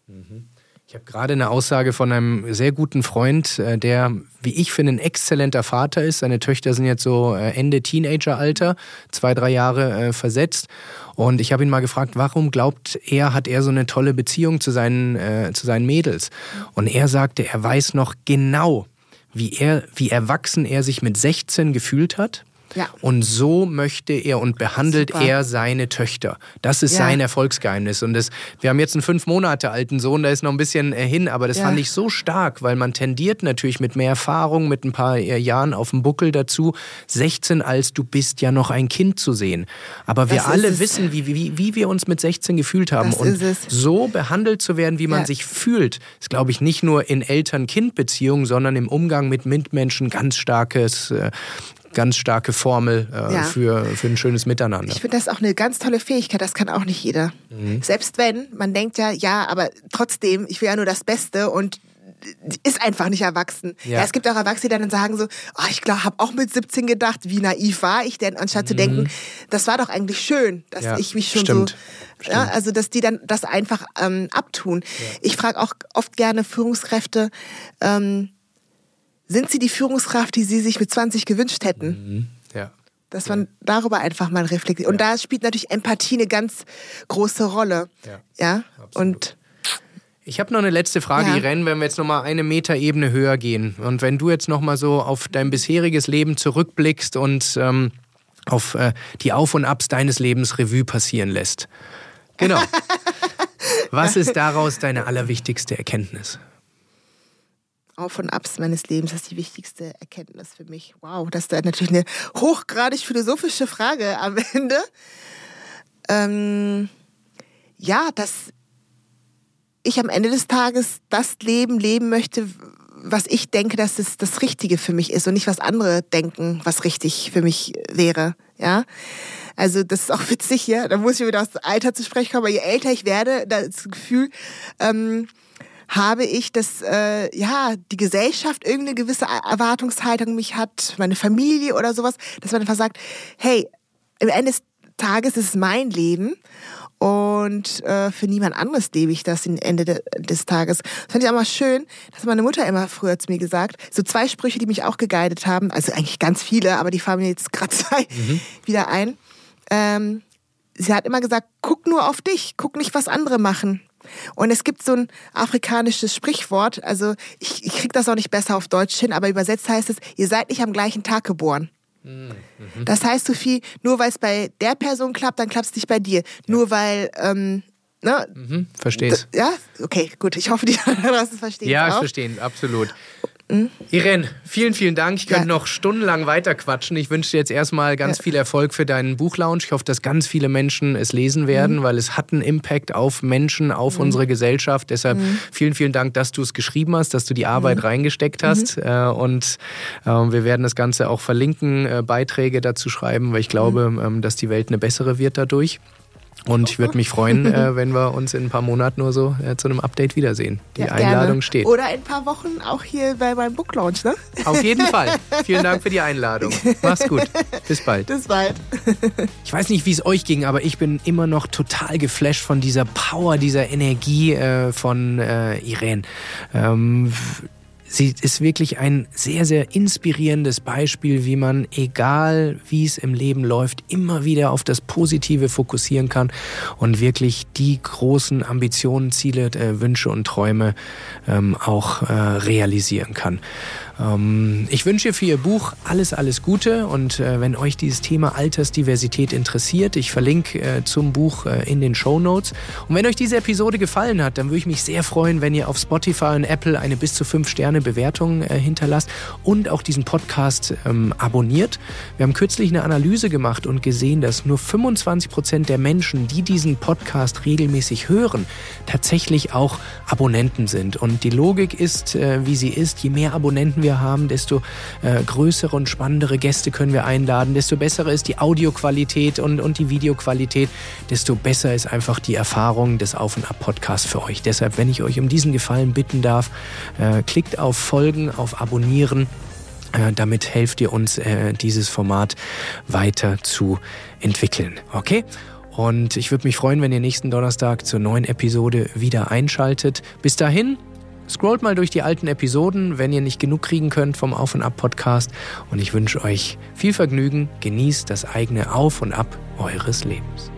Ich habe gerade eine Aussage von einem sehr guten Freund, äh, der, wie ich finde, ein exzellenter Vater ist. Seine Töchter sind jetzt so äh, Ende Teenageralter, zwei, drei Jahre äh, versetzt. Und ich habe ihn mal gefragt, warum glaubt er, hat er so eine tolle Beziehung zu seinen, äh, zu seinen Mädels? Und er sagte, er weiß noch genau, wie, er, wie erwachsen er sich mit 16 gefühlt hat. Ja. Und so möchte er und behandelt Super. er seine Töchter. Das ist Ja. sein Erfolgsgeheimnis. Und das, wir haben jetzt einen fünf Monate alten Sohn, da ist noch ein bisschen äh, hin, aber das Ja. fand ich so stark, weil man tendiert natürlich mit mehr Erfahrung, mit ein paar äh, Jahren auf dem Buckel dazu, 16 als du bist ja noch ein Kind zu sehen. Aber wir Das alle wissen, wie, wie, wie wir uns mit 16 gefühlt haben. Das und so behandelt zu werden, wie man sich fühlt, ist, glaube ich, nicht nur in Eltern-Kind-Beziehungen, sondern im Umgang mit Mitmenschen ganz starkes, äh, ganz starke Formel äh, Ja. für, für ein schönes Miteinander. Ich finde das auch eine ganz tolle Fähigkeit, das kann auch nicht jeder. Selbst wenn, man denkt ja, ja, aber trotzdem, ich will ja nur das Beste und ist einfach nicht erwachsen. Ja. Ja. es gibt auch Erwachsene, die dann sagen so, oh, ich glaube, habe auch mit 17 gedacht, wie naiv war ich denn, anstatt zu denken, das war doch eigentlich schön, dass Ja, ich mich schon stimmt. so, ja, also dass die dann das einfach ähm, abtun. Ich frage auch oft gerne Führungskräfte, ähm, sind sie die Führungskraft, die sie sich mit 20 gewünscht hätten? Ja. Dass man darüber einfach mal reflektiert. Und da spielt natürlich Empathie eine ganz große Rolle. Ja, Ja. Und Ich habe noch eine letzte Frage, Ja. Irene, wenn wir jetzt nochmal eine Metaebene höher gehen. Und wenn du jetzt nochmal so auf dein bisheriges Leben zurückblickst und ähm, auf äh, die Auf und Abs deines Lebens Revue passieren lässt. Genau. Was ist daraus deine allerwichtigste Erkenntnis? Auf und Abs meines Lebens, das ist die wichtigste Erkenntnis für mich. Wow, das ist natürlich eine hochgradig philosophische Frage am Ende. Ähm, ja, dass ich am Ende des Tages das Leben leben möchte, was ich denke, dass es das Richtige für mich ist und nicht was andere denken, was richtig für mich wäre. Ja, also das ist auch witzig hier. Da muss ich wieder aufs Alter zu sprechen kommen. Aber je älter ich werde, das Gefühl ähm, habe ich, dass äh, ja die Gesellschaft irgendeine gewisse Erwartungshaltung mich hat, meine Familie oder sowas, dass man einfach sagt, hey, am Ende des Tages ist es mein Leben und äh, für niemand anderes lebe ich das am Ende de des Tages. Das fand ich auch mal schön, das hat meine Mutter immer früher zu mir gesagt. So zwei Sprüche, die mich auch geguidet haben, also eigentlich ganz viele, aber die fallen mir jetzt gerade zwei wieder ein. Ähm, sie hat immer gesagt, guck nur auf dich, guck nicht, was andere machen. Und es gibt so ein afrikanisches Sprichwort, also ich, ich krieg das auch nicht besser auf Deutsch hin, aber übersetzt heißt es, ihr seid nicht am gleichen Tag geboren. Das heißt so viel, nur weil es bei der Person klappt, dann klappt es nicht bei dir. Nur weil, ähm, ne? Hm, versteh's. Ja, okay, gut. Ich hoffe, die anderen verstehen Ja, ich verstehe, absolut. Irene, vielen, vielen Dank. Ich könnte Ja. noch stundenlang weiter quatschen. Ich wünsche dir jetzt erstmal ganz Ja. viel Erfolg für deinen Buchlaunch. Ich hoffe, dass ganz viele Menschen es lesen werden, Mhm. weil es hat einen Impact auf Menschen, auf unsere Gesellschaft. Deshalb Mhm. vielen, vielen Dank, dass du es geschrieben hast, dass du die Arbeit reingesteckt hast. Mhm. Äh, und äh, wir werden das Ganze auch verlinken, äh, Beiträge dazu schreiben, weil ich glaube, Mhm. ähm, dass die Welt eine bessere wird dadurch. Und ich würde mich freuen, äh, wenn wir uns in ein paar Monaten nur so äh, zu einem Update wiedersehen. Die Ja, Einladung gerne. steht. Oder in ein paar Wochen auch hier bei meinem Book Launch, ne? Auf jeden Fall. Vielen Dank für die Einladung. Mach's gut. Bis bald. Bis bald. Ich weiß nicht, wie es euch ging, aber ich bin immer noch total geflasht von dieser Power, dieser Energie äh, von äh, Irene. Ähm, Sie ist wirklich ein sehr, sehr inspirierendes Beispiel, wie man, egal wie es im Leben läuft, immer wieder auf das Positive fokussieren kann und wirklich die großen Ambitionen, Ziele, äh, Wünsche und Träume ähm, auch äh, realisieren kann. Ähm, ich wünsche für Ihr Buch alles, alles Gute und äh, wenn euch dieses Thema Altersdiversität interessiert, ich verlinke äh, zum Buch äh, in den Show Notes. Und wenn euch diese Episode gefallen hat, dann würde ich mich sehr freuen, wenn ihr auf Spotify und Apple eine bis zu fünf Sterne Bewertung hinterlasst und auch diesen Podcast ähm, abonniert. Wir haben kürzlich eine Analyse gemacht und gesehen, dass nur 25 Prozent der Menschen, die diesen Podcast regelmäßig hören, tatsächlich auch Abonnenten sind. Und die Logik ist, wie sie ist, je mehr Abonnenten wir wir haben, desto äh, größere und spannendere Gäste können wir einladen, desto besser ist die Audioqualität und, und die Videoqualität, desto besser ist einfach die Erfahrung des Auf- und Ab-Podcasts für euch. Deshalb, wenn ich euch um diesen Gefallen bitten darf, äh, klickt auf Folgen, auf Abonnieren. Äh, damit helft ihr uns, äh, dieses Format weiter zu entwickeln. Okay? Und ich würde mich freuen, wenn ihr nächsten Donnerstag zur neuen Episode wieder einschaltet. Bis dahin, Scrollt mal durch die alten Episoden, wenn ihr nicht genug kriegen könnt vom Auf und Ab Podcast. Und ich wünsche euch viel Vergnügen, genießt das eigene Auf und Ab eures Lebens.